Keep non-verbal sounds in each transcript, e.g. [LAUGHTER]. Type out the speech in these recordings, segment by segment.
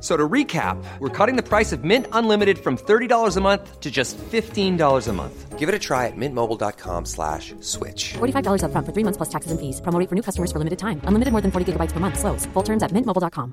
F- So to recap, we're cutting the price of Mint Unlimited from $30 a month to just $15 a month. Give it a try at mintmobile.com slash switch. $45 upfront for three months plus taxes and fees. Promo for new customers for limited time. Unlimited more than 40 gigabytes per month. Slows. Full terms at mintmobile.com.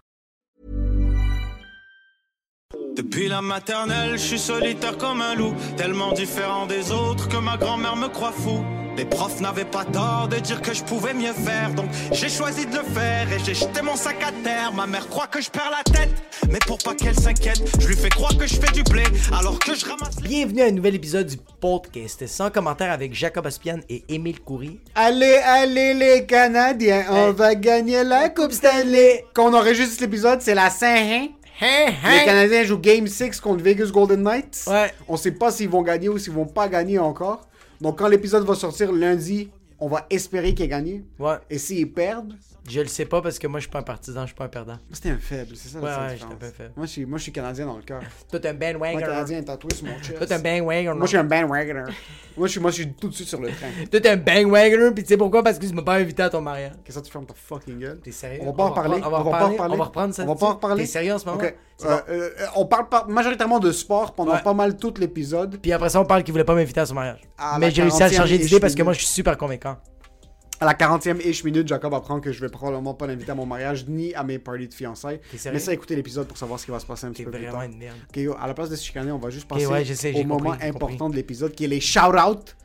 Depuis la maternelle, je suis solitaire comme un loup, tellement différent des autres que ma grand-mère me croit fou. Les profs n'avaient pas tort de dire que je pouvais mieux faire, donc j'ai choisi de le faire et j'ai jeté mon sac à terre. Ma mère croit que je perds la tête, mais pour pas qu'elle s'inquiète, je lui fais croire que je fais du blé alors que je ramasse. Bienvenue à un nouvel épisode du podcast sans commentaire avec Jacob Aspian et Émile Coury. Allez, allez les Canadiens, on Hey. va gagner la Coupe Stanley. Quand on enregistre l'épisode, c'est la Saint-Hein. Hein, Les Canadiens jouent Game 6 contre Vegas Golden Knights. Ouais. On sait pas s'ils vont gagner ou s'ils vont pas gagner encore. Donc quand l'épisode va sortir lundi, on va espérer qu'ils aient gagné. Ouais. Et s'ils perdent, Je le sais pas parce que moi je suis pas un partisan, je suis pas un perdant. c'était un faible, c'est ça Ouais, la seule ouais, différence. j'étais un peu faible. Moi je, suis, moi je suis Canadien dans le cœur. [LAUGHS] Toi t'es un Moi bandwagoner. Canadien tatoué sur mon chest. Toi t'es un bandwagoner. Moi je suis un bandwagoner. moi, je suis, moi je suis tout de suite sur le train. Toi t'es un bandwagoner pis tu sais pourquoi? Parce que tu m'as pas invité à ton mariage. Qu'est-ce que tu fermes ta fucking gueule T'es sérieux? On va pas en parler. On va, pas en parler. On va reprendre ça. On va pas en reparler. T'es sérieux en ce moment? Euh, euh, on parle majoritairement de sport pendant pas mal tout l'épisode. Puis après ça on parle qu'il voulait pas m'inviter à son mariage. À Mais j'ai réussi à le 40e changer d'idée parce que moi je suis super convaincant. À la 40e ish minute, Jacob apprend que je vais probablement pas l'inviter à mon mariage ni à mes parties de fiançailles. Mais ça, écoutez l'épisode pour savoir ce qui va se passer un petit peu plus tard. une merde. Ok, yo, à la place de se chicaner, on va juste passer ouais, je sais, au moment compris, important compris. de l'épisode qui est les shout-out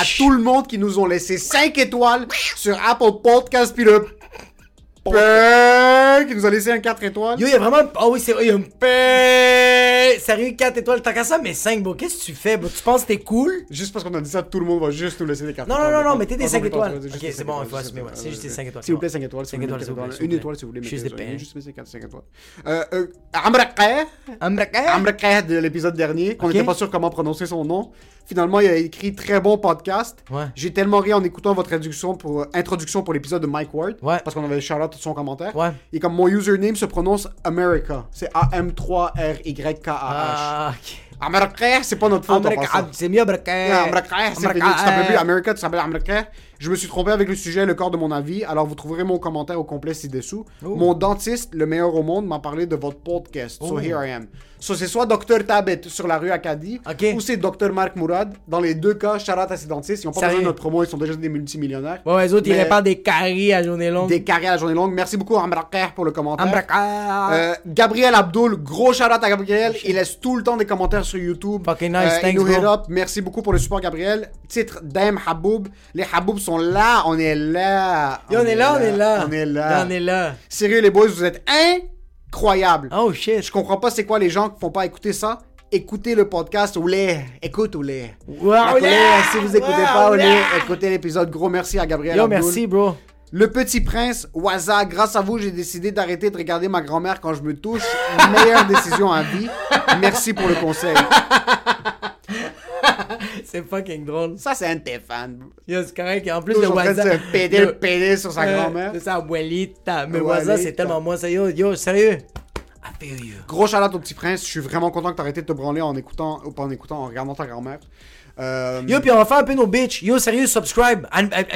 à tout le monde qui nous ont laissé 5 étoiles sur Apple Podcast puis le qui nous a laissé un 4 étoiles. Yo, il y a vraiment. Oh oui, c'est vrai, il y a un paix. Sérieux, 4 étoiles. T'as qu'à ça, mais 5, bro. Qu'est-ce que tu fais, bro? Tu penses que t'es cool? Juste parce qu'on a dit ça, tout le monde va juste nous laisser des 4 Non, étoiles. non, non, non, mettez des Pas 5 compris, étoiles. Ok, c'est bon, il faut assumer, C'est juste des 5 étoiles. S'il vous plaît, 5 étoiles. 5 étoiles, s'il vous plaît. s'il Une étoile, si vous voulez. Juste des pains. Juste 4, 5 étoiles. Euh, euh, Amraqeh, Amraka? Amraqeh de l'épisode dernier, qu'on n'était pas sûr comment prononcer son nom. Finalement, il a écrit très bon podcast. Ouais. J'ai tellement ri en écoutant votre introduction pour, introduction pour l'épisode de Mike Ward. Ouais. Parce qu'on avait shout-out son commentaire. Ouais. Et comme mon username se prononce America. C'est A-M-3-R-Y-K-A-H. Ah, ok. Amraqeh, c'est pas notre faute. passant. c'est mieux. Ah, Amraka, c'est. Tu t'appelles plus euh, America, tu t'appelles Amraka. Je me suis trompé avec le sujet et le corps de mon avis, alors vous trouverez mon commentaire au complet ci-dessous. Mon dentiste, le meilleur au monde, m'a parlé de votre podcast. So Oh. here I am. So c'est soit Dr Tabet sur la rue Acadie, ou c'est Dr Marc Mourad. Dans les deux cas, out à ces dentistes. Ils n'ont pas besoin de notre promo, ils sont déjà des multimillionnaires. Ouais, les autres, ils réparent des caries à journée longue. Des carrières à journée longue. Merci beaucoup Amraka pour le commentaire. Euh, Gabriel Abdul, gros out à Gabriel. Il laisse tout le temps des commentaires sur YouTube. Fucking nice, Euh, thanks, bro. up. Merci beaucoup pour le support, Gabriel. Titre Dame Haboub. Les Haboub sont là. On est là. On est là, on est là. On est là. On est là. Sérieux, les boys, vous êtes incroyables. Oh shit. Je comprends pas c'est quoi les gens qui font pas écouter ça. Écoutez le podcast ou les. Écoute ou les. Yeah. Si vous écoutez pas ou les, écoutez l'épisode. Gros merci à Gabriel Yo, merci, bro. Le Petit Prince, Waza, grâce à vous, j'ai décidé d'arrêter de regarder ma grand-mère quand je me touche. Meilleure [LAUGHS] décision à vie. Merci pour le conseil. C'est fucking drôle. Ça, c'est un de tes fans. Yo, c'est correct. En plus, le en train de péder le pédé sur sa grand-mère. De sa abuelita. Mais. WhatsApp, c'est tellement moi. Yo, yo, sérieux. Gros shout au Petit Prince. Je suis vraiment content que t'as arrêté de te branler en écoutant, ou pas en écoutant, en regardant ta grand-mère. Euh, Yo, puis on va faire un peu nos bitches. Yo, sérieux, subscribe.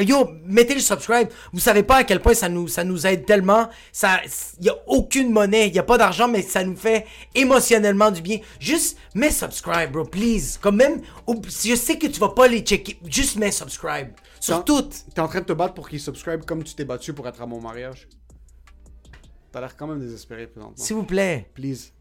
Yo, mettez le subscribe. Vous savez pas à quel point ça nous, ça nous aide tellement. Ça, y a aucune monnaie, y a pas d'argent, mais ça nous fait émotionnellement du bien. Juste mets subscribe, bro, please. Comme même, je sais que tu vas pas les checker, juste mets subscribe. Sur T'es en- toutes. T'es en train de te battre pour qu'il subscribe comme tu t'es battu pour être à mon mariage. T'as l'air quand même désespéré présentement. S'il vous plaît. Please.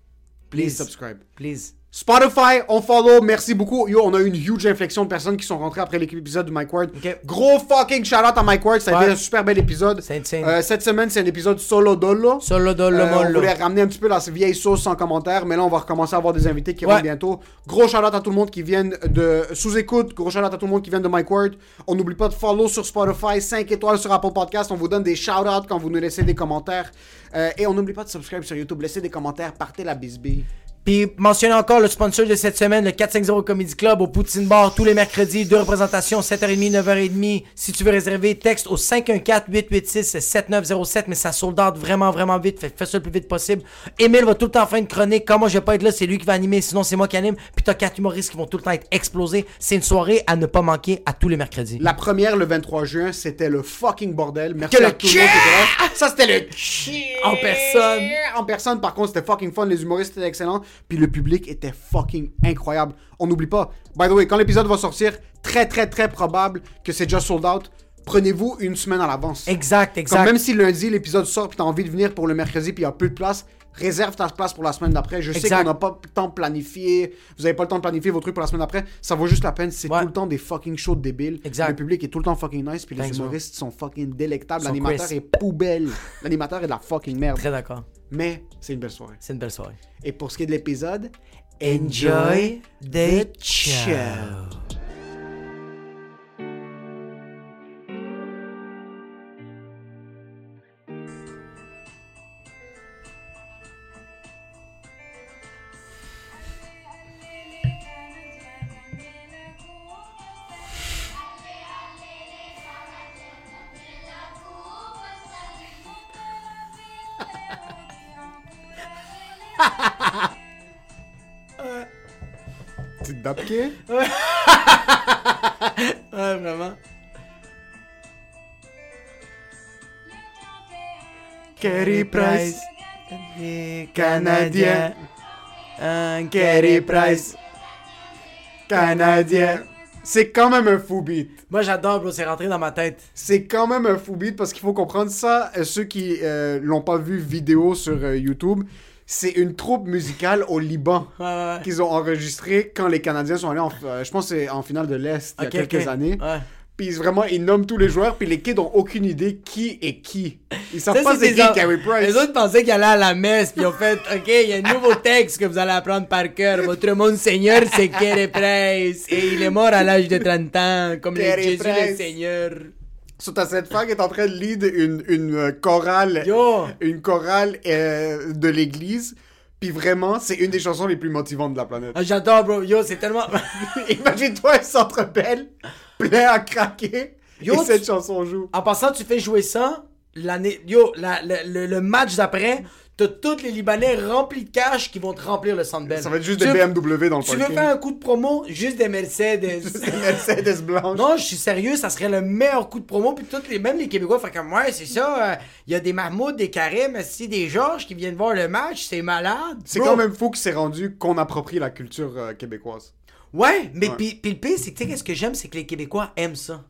Please. Please subscribe. Please. Spotify, on follow, merci beaucoup. Yo, on a eu une huge inflexion de personnes qui sont rentrées après l'épisode de Mike Ward. Ok. Gros fucking shout out à Mike Ward, ça a Ouais. été un super bel épisode. Euh, cette semaine, c'est un épisode solo dolo. Solo dolo Euh, on voulait ramener un petit peu la vieille sauce sans commentaire, mais là on va recommencer à avoir des invités qui Ouais. rentrent bientôt. Gros shout out à tout le monde qui viennent de sous-écoute, gros shout out à tout le monde qui vient de Mike Ward. On n'oublie pas de follow sur Spotify, 5 étoiles sur Apple Podcast. On vous donne des shout outs quand vous nous laissez des commentaires. Euh, et on n'oublie pas de subscribe sur YouTube, laissez des commentaires, partez la bisbille. Puis mentionnez encore le sponsor de cette semaine, le 450 Comedy Club au Poutine Bar tous les mercredis, deux représentations, 7h30, 9h30. Si tu veux réserver, texte au 514-886-7907, mais ça sold out vraiment, vraiment vite. Fait, fais ça le plus vite possible. Émile va tout le temps faire une chronique. Quand moi je vais pas être là, c'est lui qui va animer, sinon c'est moi qui anime. Puis t'as quatre humoristes qui vont tout le temps être explosés. C'est une soirée à ne pas manquer à tous les mercredis. La première, le 23 juin, c'était le fucking bordel. Merci Que à le tout le monde qui était là. Ça, c'était le En personne. En personne, par contre, c'était fucking fun. Les humoristes étaient excellents. Puis le public était fucking incroyable. On n'oublie pas. By the way, quand l'épisode va sortir, très, très, très probable que c'est déjà sold out. Prenez-vous une semaine à l'avance. Exact, Comme exact. même si lundi, l'épisode sort, puis t'as envie de venir pour le mercredi, puis il y a peu de place, réserve ta place pour la semaine d'après. Je sais qu'on n'a pas le temps de planifier, vous avez pas le temps de planifier vos trucs pour la semaine d'après. Ça vaut juste la peine, c'est Ouais. tout le temps des fucking shows débiles. Exact. Le public est tout le temps fucking nice, puis les humoristes sont fucking délectables. L'animateur est poubelle. L'animateur est de la fucking merde. Très d'accord. Mais c'est une belle soirée. C'est une belle soirée. Et pour ce qui est de l'épisode, Enjoy the show. Carey Price. Canadien. Un Carey Price. Canadien. C'est quand même un fou beat. Moi j'adore, bro, c'est rentré dans ma tête. C'est quand même un fou beat parce qu'il faut comprendre ça. euh, Ceux qui euh, l'ont pas vu vidéo sur euh, YouTube, c'est une troupe musicale au Liban Ouais, ouais, ouais. qu'ils ont enregistré quand les Canadiens sont allés en, euh, je pense que c'est en finale de l'Est il y a quelques années. Puis vraiment ils nomment tous les joueurs puis les kids ont aucune idée qui est qui. Ils savent Ça, pas c'est qui en- Carey Price. Les autres pensaient qu'ils allaient à la messe, puis ils ont fait Ok, il y a un nouveau texte que vous allez apprendre par cœur. Votre monseigneur, c'est Kerry Price. Et il est mort à l'âge de 30 ans, comme le Jésus le. Seigneur. So, t'as cette femme qui est en train de lead une, une euh, chorale, Yo. une chorale euh, de l'église. Puis vraiment, c'est une des chansons les plus motivantes de la planète. Ah, J'adore, bro. Yo, c'est tellement. [LAUGHS] Imagine-toi un centre belle, plein à craquer, Yo, et cette chanson joue. En passant, tu fais jouer ça, l'année. Yo, la- la- le, le match d'après, t'as tous les Libanais remplis de cash qui vont te remplir le belle. Ça va être juste Tu des veux- BMW dans le Tu veux faire un coup de promo, juste des Mercedes. [LAUGHS] Une Mercedes blanche. Non, je suis sérieux, ça serait le meilleur coup de promo. Puis toutes les, même les Québécois font comme, ouais, c'est ça. Il y a des Mahmoud, des Karim, aussi des Georges qui viennent voir le match, c'est malade. C'est quand même fou que c'est rendu qu'on approprie la culture euh, québécoise. Ouais, mais Ouais. puis le pire, c'est que tu sais, qu'est-ce que j'aime, c'est que les Québécois aiment ça.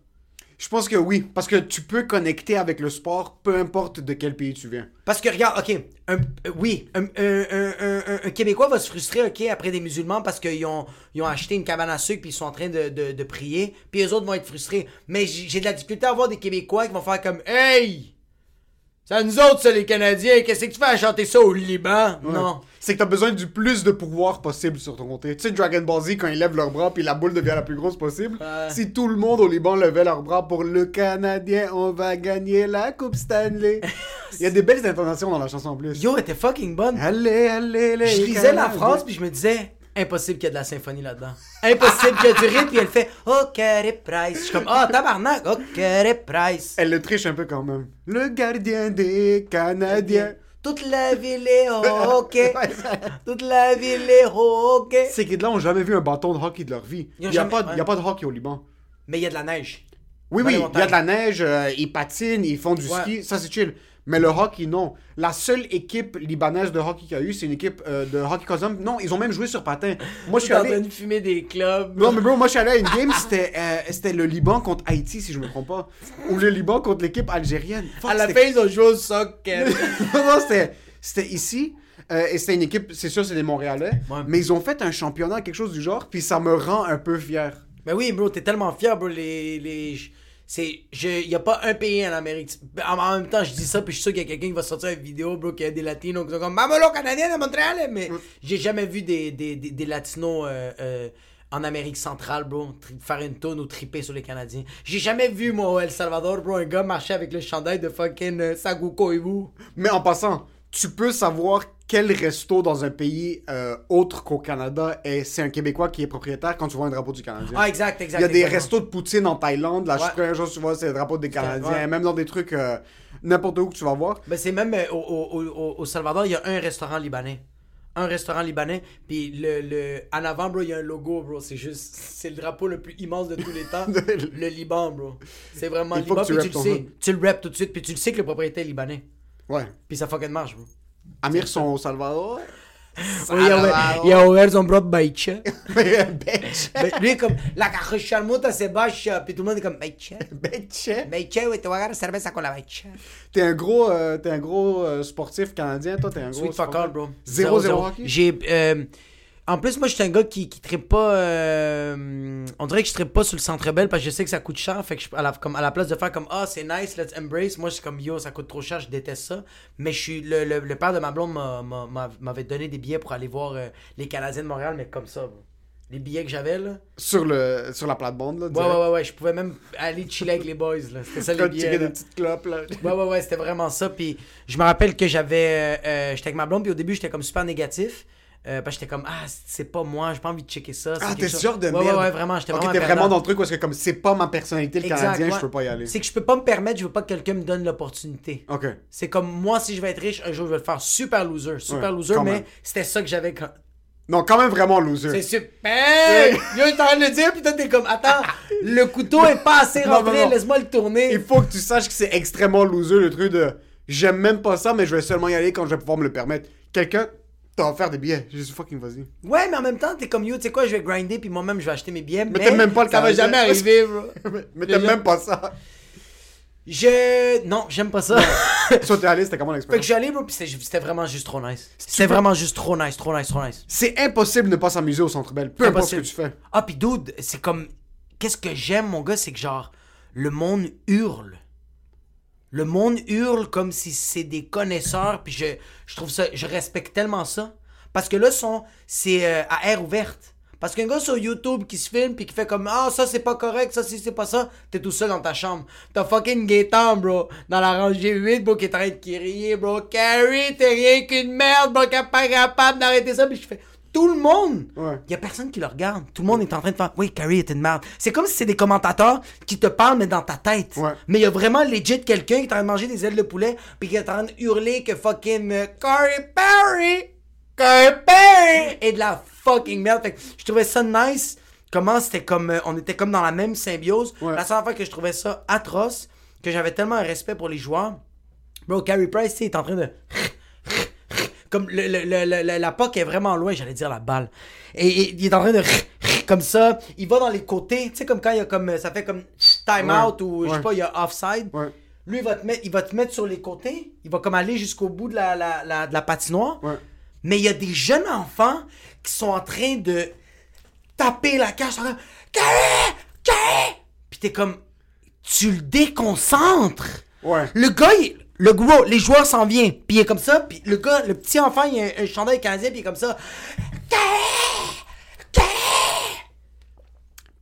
Je pense que oui, parce que tu peux connecter avec le sport, peu importe de quel pays tu viens. Parce que regarde, ok, un- euh, oui, un, un- un- un- un- un Québécois va se frustrer, ok, après des musulmans parce qu'ils ont, ils ont acheté une cabane à sucre puis ils sont en train de, de, de prier, puis les autres vont être frustrés. Mais j'ai de la difficulté à voir des Québécois qui vont faire comme, hey, c'est à nous autres ça les Canadiens, qu'est-ce que tu fais à chanter ça au Liban? Non. C'est que t'as besoin du plus de pouvoir possible sur ton côté. Tu sais, Dragon Ball Z, quand ils lèvent leurs bras, puis la boule devient la plus grosse possible. Ouais. Si tout le monde au Liban levait leurs bras pour le Canadien, on va gagner la Coupe Stanley. [LAUGHS] Il y a des belles intonations dans la chanson en plus. Yo, elle était fucking bonne. Allez, allez, les Je lisais la phrase puis je me disais. Impossible qu'il y ait de la symphonie là-dedans. Impossible qu'il y ait du rythme, puis elle fait Oh, Carey Price. Je suis comme Ah, tabarnak, oh, Carey Price. Elle le triche un peu quand même. Le gardien des Canadiens. Toute la ville est hockey. [LAUGHS] Toute la ville est hockey. Ces kids-là ont jamais vu un bâton de hockey de leur vie. Il n'y a, jamais- a pas de hockey au Liban. Mais il y a de la neige. Oui, oui, il y a de la neige, euh, ils patinent, ils font du Ouais. ski, ça c'est chill. Mais le hockey, non. La seule équipe libanaise de hockey qu'il y a eu, c'est une équipe euh, de hockey Cosum. Non, ils ont même joué sur patin. Moi, je suis en train allé... de fumer des clubs. Non, mais bro, moi, je suis allé à une game, c'était euh, c'était le Liban contre Haïti, si je me trompe pas. Ou le Liban contre l'équipe algérienne. Fuck, à la fin, ils ont joué au soccer. [LAUGHS] non, non, c'était... C'était ici. euh, et c'était une équipe, c'est sûr, c'est des Montréalais. Ouais. Mais ils ont fait un championnat, quelque chose du genre. Puis ça me rend un peu fier. Ben oui, bro, t'es tellement fier, bro. Les. les c'est. Il y a pas un pays en Amérique. En, en même temps, je dis ça, puis je suis sûr qu'il y a quelqu'un qui va sortir une vidéo, bro, qui a des latinos qui sont comme Mamolo canadien de Montréal. Mais j'ai jamais vu des, des, des, des latinos euh, euh, en Amérique centrale, bro, faire une tonne ou triper sur les Canadiens. J'ai jamais vu, moi, au El Salvador, bro, un gars marcher avec le chandail de fucking euh, et vous. Mais en passant, tu peux savoir quel resto dans un pays euh, autre qu'au Canada est c'est un Québécois qui est propriétaire quand tu vois un drapeau du Canadien. Ah, exact, exact. Il y a des exactement. restos de poutine en Thaïlande. La Ouais. première chose que tu vois, c'est le drapeau des Canadiens. ouais. Même dans des trucs, euh, n'importe où que tu vas voir. Ben, c'est même euh, au, au, au, au Salvador, il y a un restaurant libanais. Un restaurant libanais, puis le, le, en avant, bro, il y a un logo, bro. C'est juste, c'est le drapeau le plus immense de tous les temps. [LAUGHS] le Liban, bro. C'est vraiment Il faut Liban, que tu puis tu le sais. Tu le rap tout de suite, puis tu le sais que le propriétaire est libanais. Ouais. Puis ça fucking marche, bro. Amir sont au Salvador? [LAUGHS] Oui, il a- ouvert son propre baïcha. [LAUGHS] Bitch. Ben, lui, comme, la caja charmota se bacha, puis tout le monde est comme, baïcha. Bitch. Baïcha, oui, te voy a agarrar cerveza con la baïcha. T'es un gros, euh, t'es un gros euh, sportif canadien, toi, t'es un gros. Sweet fuck all, bro. 0-0 Zéro, hockey? J'ai. euh, en plus, moi, je suis un gars qui, qui trippe pas. euh, on dirait que je trippe pas sur le centre belle parce que je sais que ça coûte cher. Fait que je, à, la, comme, à la place de faire comme Ah, c'est nice, let's embrace. Moi, je suis comme Yo, ça coûte trop cher, je déteste ça. Mais je suis. Le, le, le père de ma blonde m'a- m'a- m'a- m'avait donné des billets pour aller voir euh, les Canadiens de Montréal, mais comme ça. Les billets que j'avais, là. Sur, le, sur la plate-bande, là. Ouais, ouais, ouais, ouais. Je pouvais même aller chiller avec les boys, là. C'était ça, les billets. là. des petites clopes, là. Ouais, ouais, ouais, c'était vraiment ça. Puis je me rappelle que j'avais. euh, j'étais avec ma blonde, puis au début, j'étais comme super négatif. Euh, parce que j'étais comme, ah, c'est pas moi, j'ai pas envie de checker ça. Ah, t'es chose- sûr de ouais, merde. Ouais, ouais, vraiment, j'étais Ok, vraiment. t'es vraiment dans le truc parce que comme c'est pas ma personnalité le Exact, canadien, ouais. je peux pas y aller. C'est que je peux pas me permettre, je veux pas que quelqu'un me donne l'opportunité. Ok. C'est comme moi, si je vais être riche, un jour, je vais le faire super loser. Super Ouais, loser, mais c'était ça que j'avais quand. Non, quand même vraiment loser. C'est super! Yo, j'étais en train de le dire, puis toi, t'es comme, attends, le couteau est pas assez [LAUGHS] rentré, laisse-moi le tourner. Il faut que tu saches que c'est extrêmement loser le truc de j'aime même pas ça, mais je vais seulement y aller quand je vais pouvoir me le permettre. Quelqu'un t'a offert des billets. Dit fucking vas-y. Ouais, mais en même temps, t'es comme, yo, tu sais quoi, je vais grinder, puis moi-même, je vais acheter mes billets. Mais, t'aimes même pas le Ça va jamais arriver, bro. [LAUGHS] mais mais t'aimes même pas ça. Je. Non, j'aime pas ça. Soit t'es allé, c'était comment fait que l'expérience? je suis allé, bro, pis c'était vraiment juste trop nice. C'était vraiment juste trop nice, trop nice, trop nice. C'est impossible de ne pas s'amuser au Centre Bell, peu importe ce que tu fais. Ah, pis dude, c'est comme. Qu'est-ce que j'aime, mon gars, c'est que genre, le monde hurle. Le monde hurle comme si c'est des connaisseurs, puis je, je trouve ça. Je respecte tellement ça. Parce que là, son, c'est euh, à air ouverte. Parce qu'un gars sur YouTube qui se filme puis qui fait comme Ah, ça c'est pas correct, ça si c'est pas ça, t'es tout seul dans ta chambre. T'as fucking Gaëtan, bro, dans la rangée 8, bro, qui est en train de crier, bro. Carrie, t'es rien qu'une merde, bro, qui pas capable d'arrêter ça. Puis je fais Tout le monde Ouais. y a personne qui le regarde. Tout le monde est en train de faire Oui, Carrie est une merde. C'est comme si c'est des commentateurs qui te parlent, mais dans ta tête. Ouais. Mais il y a vraiment legit quelqu'un qui est en train de manger des ailes de poulet, puis qui est en train de hurler que fucking euh, Carrie Perry, Carrie Perry est de la fucking merde. Fait que je trouvais ça nice. Comment c'était comme. euh, on était comme dans la même symbiose. Ouais. La seule fois que je trouvais ça atroce, que j'avais tellement un respect pour les joueurs. Bro, Carrie Price, il est en train de. Comme le, le- le- le- le- la puck est vraiment loin, j'allais dire la balle. Et, et il est en train de. Comme ça. Il va dans les côtés. Tu sais, comme quand il y a comme. Ça fait comme time Ouais. out ou je sais pas, il y a offside. Ouais. Lui, il va, te mettre, il va te mettre sur les côtés. Il va comme aller jusqu'au bout de la, la, la- de la patinoire. Mais il y a des jeunes enfants qui sont en train de taper la cage. Comme Carré! Carré! Puis t'es comme. Tu le déconcentres. Ouais. Le gars, il- le gros, les joueurs s'en viennent. Puis il est comme ça. Puis le gars, le petit enfant, il a un, un chandail canadien. Puis il est comme ça.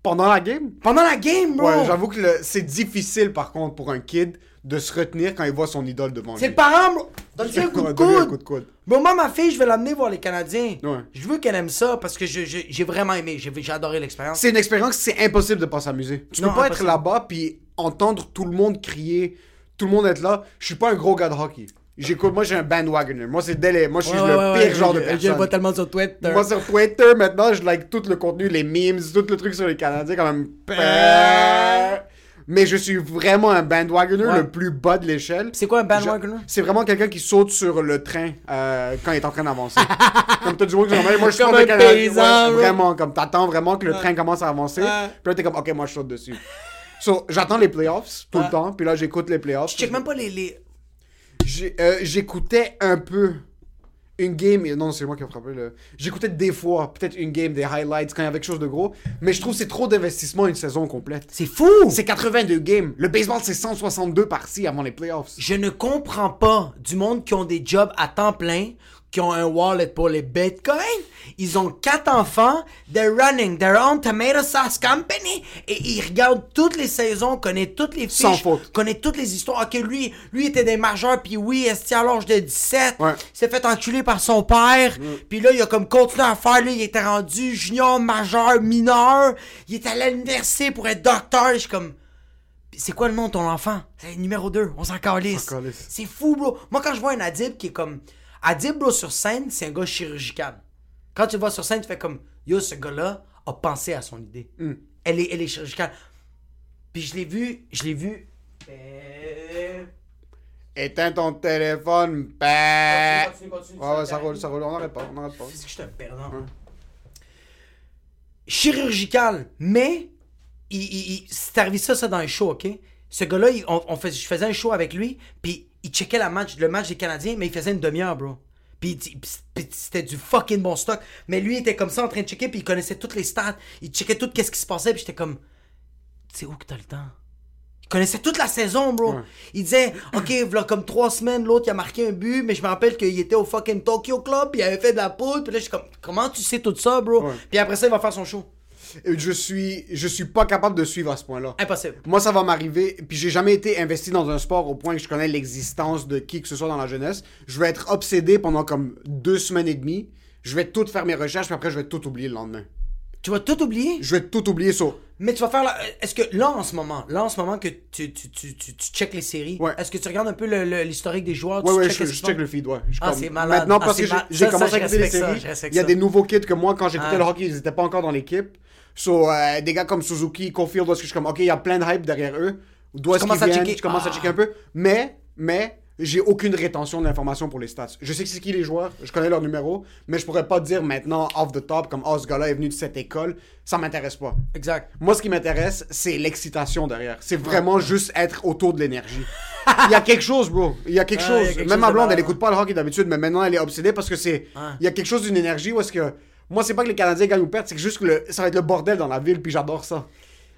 Pendant la game? Pendant la game, bro. Ouais, j'avoue que le- c'est difficile par contre pour un kid de se retenir quand il voit son idole devant lui. C'est le parent, bro. Donne-lui [LAUGHS] un coup de donne-lui un coude. coup de coude. Bon, moi, ma fille, je vais l'amener voir les Canadiens. Ouais. Je veux qu'elle aime ça parce que je- je- j'ai vraiment aimé. J'ai adoré l'expérience. C'est une expérience, c'est impossible de pas s'amuser. Tu Non, peux pas impossible. être là-bas puis entendre tout le monde crier, tout le monde être là. Je suis pas un gros gars de hockey. J'écoute, moi j'ai un bandwagoner. Moi c'est délai. Moi je suis Ouais, le ouais, pire ouais, genre de personne. Je vois tellement sur Twitter. Moi sur Twitter maintenant, je like tout le contenu, les memes, tout le truc sur les Canadiens quand même. Mais je suis vraiment un bandwagoner le plus bas de l'échelle. C'est quoi un bandwagoner? C'est vraiment quelqu'un qui saute sur le train euh, quand il est en train d'avancer. [LAUGHS] comme t'as du monde moi je suis Comme un paysan. Vraiment, comme t'attends vraiment que le train commence à avancer. Puis là t'es comme, ok, moi je saute dessus. So, j'attends les playoffs tout Ouais. le temps. Puis là j'écoute les playoffs. Je check même pas les. les... Euh, J'écoutais un peu une game. Non, c'est moi qui ai frappé le. J'écoutais des fois, peut-être une game, des highlights quand il y avait quelque chose de gros. Mais je trouve que c'est trop d'investissement une saison complète. C'est fou! C'est 82 games. Le baseball, c'est 162 par-ci avant les playoffs. Je ne comprends pas du monde qui ont des jobs à temps plein, qui ont un wallet pour les bitcoins. Ils ont quatre enfants, they're running their own tomato sauce company et ils regardent toutes les saisons, connaissent toutes les fiches, Sans faute. connaissent toutes les histoires. Ok, lui, lui était des majeurs, puis oui, est à l'âge de 17, Ouais. il s'est fait enculer par son père, puis là, il a comme continué à faire, là, il était rendu junior, majeur, mineur, il était allé à l'université pour être docteur, je suis comme... C'est quoi le nom de ton enfant? C'est numéro 2, on s'en calisse. C'est fou, bro. Moi, quand je vois un Adib qui est comme. Adib, bro, sur scène, c'est un gars chirurgical. Quand tu le vois sur scène, tu fais comme. Yo, ce gars-là a pensé à son idée. Hmm. Elle, est, elle est chirurgicale. Puis je l'ai vu. Je l'ai vu. euh, Éteins ton téléphone, bah. Continue, continue, continue, Ouais, ça roule, ça roule. On n'arrête pas, on n'arrête pas. Est-ce que je suis un perdant? Chirurgical, mais il, il- il- c'est arrivé ça, ça dans un show, ok? Ce gars-là, on, on fais- je faisais un show avec lui, puis il checkait la match, le match des Canadiens, mais il faisait une demi-heure, bro. Puis, c'était du fucking bon stock. Mais lui, il était comme ça en train de checker, puis il connaissait toutes les stats. Il checkait tout ce qui se passait, puis j'étais comme, c'est où que t'as le temps? Il connaissait toute la saison, bro. Il disait, OK, voilà comme trois semaines, l'autre, il a marqué un but, mais je me rappelle qu'il était au fucking Tokyo Club, puis il avait fait de la poudre, puis là, je suis comme, comment tu sais tout ça, bro? Ouais. Puis après ça, il va faire son show. Je suis, je suis pas capable de suivre à ce point-là. Impossible. Moi, ça va m'arriver, puis j'ai jamais été investi dans un sport au point que je connais l'existence de qui que ce soit dans la jeunesse. Je vais être obsédé pendant comme deux semaines et demie. Je vais tout faire mes recherches, puis après, je vais tout oublier le lendemain. Tu vas tout oublier, Je vais tout oublier sur. mais tu vas faire la... Est-ce que là, en ce moment, là, en ce moment que tu, tu, tu, tu, tu checkes les séries, Ouais. est-ce que tu regardes un peu l'historique des joueurs? Tu ouais, je, je check le feed, ouais. Je Ah, c'est malade. Maintenant, Ah, parce c'est que j'ai ça, commencé ça, à écouter les ça, séries, il y a ça. des nouveaux kids que moi, quand j'écoutais Ah. le hockey, ils étaient pas encore dans l'équipe. So, euh, des gars comme Suzuki, Caulfield, où est-ce que je suis comme, ok, il y a plein de hype derrière eux. D'où est-ce qu'ils commences à viennent, checker. je commence à Ah. checker un peu. Mais, mais, j'ai aucune rétention de l'information pour les stats. Je sais que c'est qui les joueurs, je connais leur numéro, mais je pourrais pas dire maintenant, off the top, comme, oh, ce gars-là est venu de cette école. Ça m'intéresse pas. Exact. Moi, ce qui m'intéresse, c'est l'excitation derrière. C'est vraiment juste être autour de l'énergie. [LAUGHS] Il y a quelque chose, bro. Il y a quelque a chose. quelque Même chose ma de blonde, elle écoute pas le hockey d'habitude, mais maintenant, elle est obsédée parce que c'est. Il y a quelque chose d'une énergie où est-ce que. Moi, c'est pas que les Canadiens gagnent ou perdent, c'est que juste que le- ça va être le bordel dans la ville, puis j'adore ça.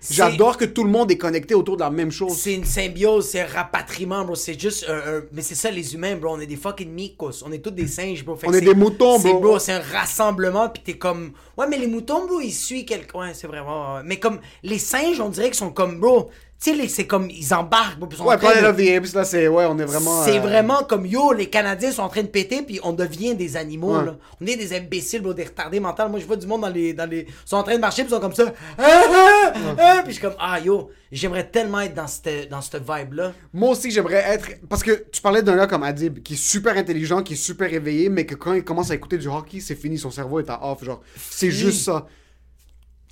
J'adore que tout le monde est connecté autour de la même chose. C'est une symbiose, c'est un rapatriement, bro. C'est juste un, un- Mais c'est ça, les humains, bro. On est des fucking micos. On est tous des singes, bro. Fait On est des moutons, c'est, bro. C'est un rassemblement, pis t'es comme. Ouais, mais les moutons, bro, ils suivent quelqu'un. Ouais, c'est vraiment. ouais. Mais comme. Les singes, on dirait qu'ils sont comme, bro. Tu sais, c'est comme. Ils embarquent, sont Ouais, Planet de- of the Apes, là, c'est. Ouais, on est vraiment. C'est euh, vraiment comme yo, les Canadiens sont en train de péter, puis on devient des animaux. Ouais. Là. On est des imbéciles, bro, des retardés mentaux. Moi, je vois du monde dans les, dans les. Ils sont en train de marcher, puis ils sont comme ça. Ah, ah, ah, puis je suis comme, ah yo, j'aimerais tellement être dans cette, dans cette vibe-là. Moi aussi, j'aimerais être. Parce que tu parlais d'un gars comme Adib, qui est super intelligent, qui est super éveillé, mais que quand il commence à écouter du hockey, c'est fini, son cerveau est à off. Genre, c'est juste ça.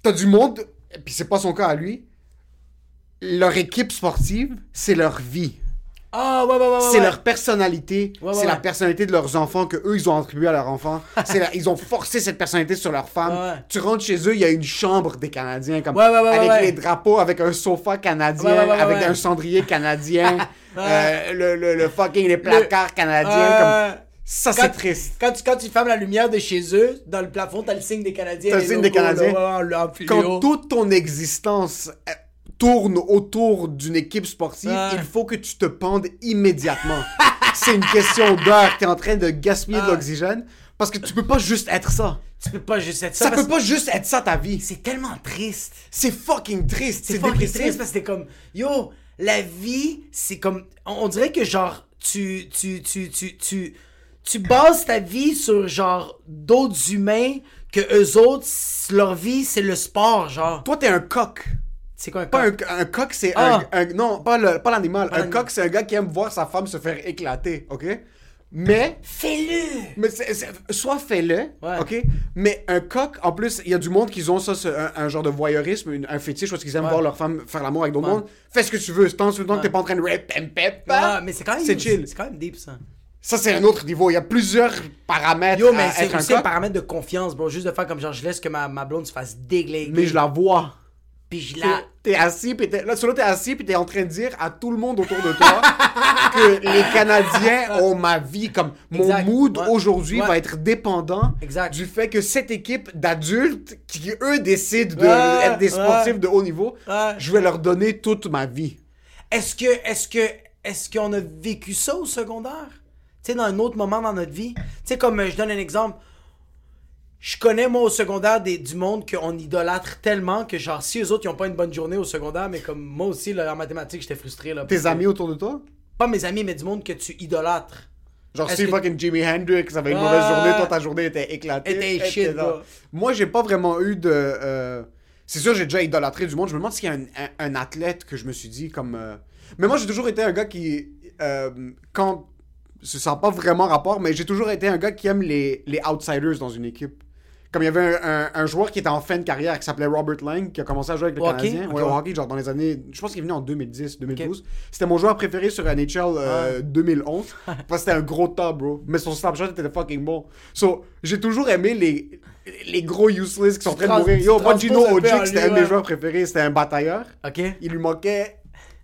T'as du monde, puis c'est pas son cas à lui. Leur équipe sportive, c'est leur vie. Ah, ouais, ouais, ouais, ouais. c'est ouais. leur personnalité. Ouais, ouais, c'est la ouais. personnalité de leurs enfants que eux ils ont attribué à leurs enfants. [LAUGHS] c'est la- Ils ont forcé cette personnalité sur leurs femmes. Ouais, ouais. Tu rentres chez eux, il y a une chambre des Canadiens comme Ouais, ouais, ouais, avec ouais, les drapeaux, avec un sofa canadien, Ouais, ouais, ouais, avec ouais. un cendrier canadien, [LAUGHS] euh, le, le, le fucking les placards canadiens. Euh, comme... Ça quand- c'est triste. Quand tu, quand tu fermes la lumière de chez eux, dans le plafond, t'as le signe des Canadiens. T'as le les signe des logos, là, Canadiens. ouais, ouais, en fluo. Quand toute ton existence euh, tourne autour d'une équipe sportive, Ouais. il faut que tu te pendes immédiatement. [LAUGHS] c'est une question d'heure. T'es en train de gaspiller de Ah. l'oxygène parce que tu peux pas juste être ça. Tu peux pas juste être ça. Ça, peut pas juste être ça ta vie. C'est tellement triste. C'est fucking triste. C'est fucking dépressif. triste parce que c'est comme yo la vie c'est comme on, dirait que genre tu tu tu tu tu tu bases ta vie sur genre d'autres humains que eux autres leur vie c'est le sport genre Toi, t'es un coq. C'est quoi un Pas un, coq? un coq, c'est Ah. un, un- Non, pas le- pas l'animal. un l'animal. coq, c'est un gars qui aime voir sa femme se faire éclater, ok? Mais. fais-le Mais c'est- c'est- soit fais-le, Ouais. ok? Mais un coq, en plus, il y a du monde qui ont ça, un, un genre de voyeurisme, une- un fétiche, parce qu'ils aiment Ouais. voir leur femme faire l'amour avec d'autres Ouais. mondes. Fais ce que tu veux, tant que t'es pas en train de Ah, mais c'est quand même C'est chill. c'est quand même deep ça Ça, c'est un autre niveau. Il y a plusieurs paramètres yo mais à c'est être un aussi un coq, paramètre de confiance bro juste de faire comme genre je laisse que ma, ma blonde se fasse déglinguer mais je la vois. Puis je la T'es assis, puis t'es, là, sur t'es assis, puis t'es en train de dire à tout le monde autour de toi [LAUGHS] que les Canadiens ont ma vie. Comme mon Exact. mood Ouais. aujourd'hui Ouais. va être dépendant Exact. du fait que cette équipe d'adultes qui, eux, décident de Ouais, être des sportifs de haut niveau, je vais leur donner toute ma vie. Est-ce que, est-ce que, est-ce qu'on a vécu ça au secondaire? Tu sais, dans un autre moment dans notre vie? Tu sais, comme, je donne un exemple. Je connais, moi, au secondaire, des, du monde qu'on idolâtre tellement que, genre, si eux autres, ils ont pas une bonne journée au secondaire, mais comme moi aussi, là, en mathématiques, j'étais frustré, là. Tes que- amis autour de toi? Pas mes amis, mais du monde que tu idolâtres. Genre, si que- fucking Jimi Hendrix avait une mauvaise journée, toi, ta journée était éclatée. Était shit, bro. Moi, j'ai pas vraiment eu de. euh, C'est sûr, j'ai déjà idolâtré du monde. Je me demande s'il y a un, un- un athlète que je me suis dit comme. euh, Mais moi, j'ai toujours été un gars qui. euh, Quand. Ça n'a pas vraiment rapport, mais j'ai toujours été un gars qui aime les, les outsiders dans une équipe. Comme il y avait un, un- un joueur qui était en fin de carrière qui s'appelait Robert Lang, qui a commencé à jouer avec le hockey? Canadien. Ok, Ouais, au hockey, genre dans les années. Je pense qu'il est venu en 2010, 2012. C'était mon joueur préféré sur NHL euh, 2011. [LAUGHS] parce que c'était un gros top, bro. Mais son Snapchat était fucking bon. So, j'ai toujours aimé les, les gros useless qui sont en train de mourir. Yo, moi, Gino Ojic, c'était un de mes joueurs préférés. C'était un batailleur. OK? Il lui manquait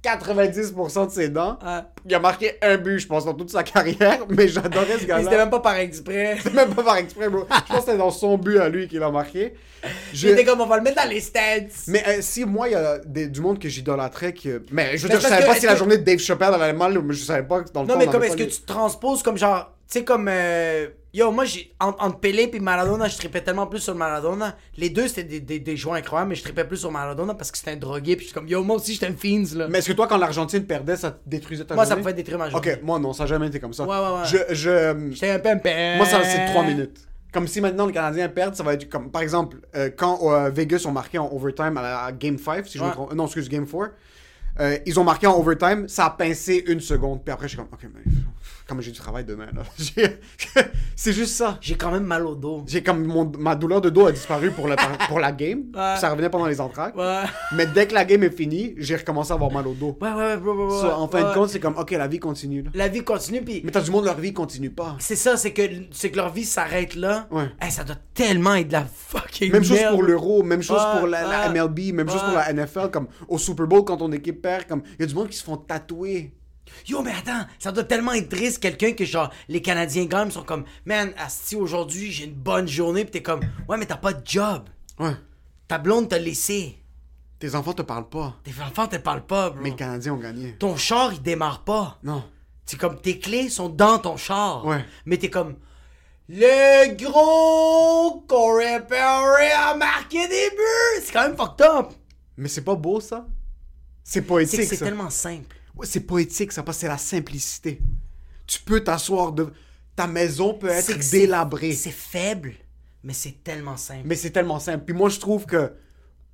90% de ses dents. Il a marqué un but, je pense, dans toute sa carrière. [LAUGHS] Mais j'adorais ce gars-là. C'était même pas par exprès. [LAUGHS] C'était même pas par exprès, bro. Je pense que c'était dans son but à lui qu'il a marqué. Je- J'étais comme, on va le mettre dans les stands. Mais euh, si moi, il y a des- du monde que j'idolâtrais que. Mais je veux Mais dire, je savais que pas si la que- journée de Dave Chappelle allait mal, mais je savais pas que dans le Non, mais comme avait est-ce que les- tu transposes comme genre. Tu sais, comme. euh, Yo, moi, j'ai. Entre Pelé et Maradona, je tripais tellement plus sur Maradona. Les deux, c'était des, des, des joueurs incroyables, mais je tripais plus sur Maradona parce que c'était un drogué. Puis je suis comme, yo, moi aussi, j'étais un fiends, là. Mais est-ce que toi, quand l'Argentine perdait, ça te détruisait ta Moi, ça journée? me fait détruire ma journée. Ok, moi non, ça n'a jamais été comme ça. Ouais, ouais, ouais. Je, je, J'étais un père. Moi, ça, c'est 3 minutes. Comme si maintenant le Canadien perd, ça va être comme, par exemple, euh, quand euh, Vegas ont marqué en overtime à, la- à Game 5, si je me Ouais. trompe. Non, excuse, Game 4. euh, ils ont marqué en overtime, ça a pincé une seconde. Puis après, je suis comme, ok, mais comme j'ai du travail demain, [LAUGHS] [LAUGHS] c'est juste ça. J'ai quand même mal au dos. J'ai comme mon- ma douleur de dos a disparu pour, la- [LAUGHS] pour la game. Ouais. Ça revenait pendant les entraques. Ouais. Mais dès que la game est finie, j'ai recommencé à avoir mal au dos. Ouais, ouais, ouais, bro, So, en fin ouais. de compte, c'est comme, ok, la vie continue. Là. La vie continue, puis. Mais t'as du monde, leur vie continue pas. C'est ça, c'est que, c'est que leur vie s'arrête là. Ouais. Hey, ça doit tellement être de la fucking Même chose pour l'Euro, même chose Ouais, pour la, la ouais, MLB, même chose ouais. pour la NFL, comme au Super Bowl quand ton équipe perd, comme il y a du monde qui se font tatouer. Yo, mais attends, ça doit tellement être triste, quelqu'un que genre, les Canadiens gagnent, sont comme, man, Asti, aujourd'hui, j'ai une bonne journée, pis t'es comme, ouais, mais t'as pas de job. Ouais. Ta blonde t'a laissé. Tes enfants te parlent pas, Tes enfants te parlent pas, bro. mais les Canadiens ont gagné. Ton char, il démarre pas. Non. C'est comme, tes clés sont dans ton char. Ouais. Mais t'es comme, le gros Corey Perry a marqué des buts. C'est quand même fucked up. Mais c'est pas beau ça? C'est C'est que poétique c'est tellement simple. Ouais, c'est poétique ça, que c'est la simplicité. Tu peux t'asseoir de. Ta maison peut être délabrée. C'est faible, mais c'est tellement simple. Mais c'est tellement simple. Puis moi, je trouve que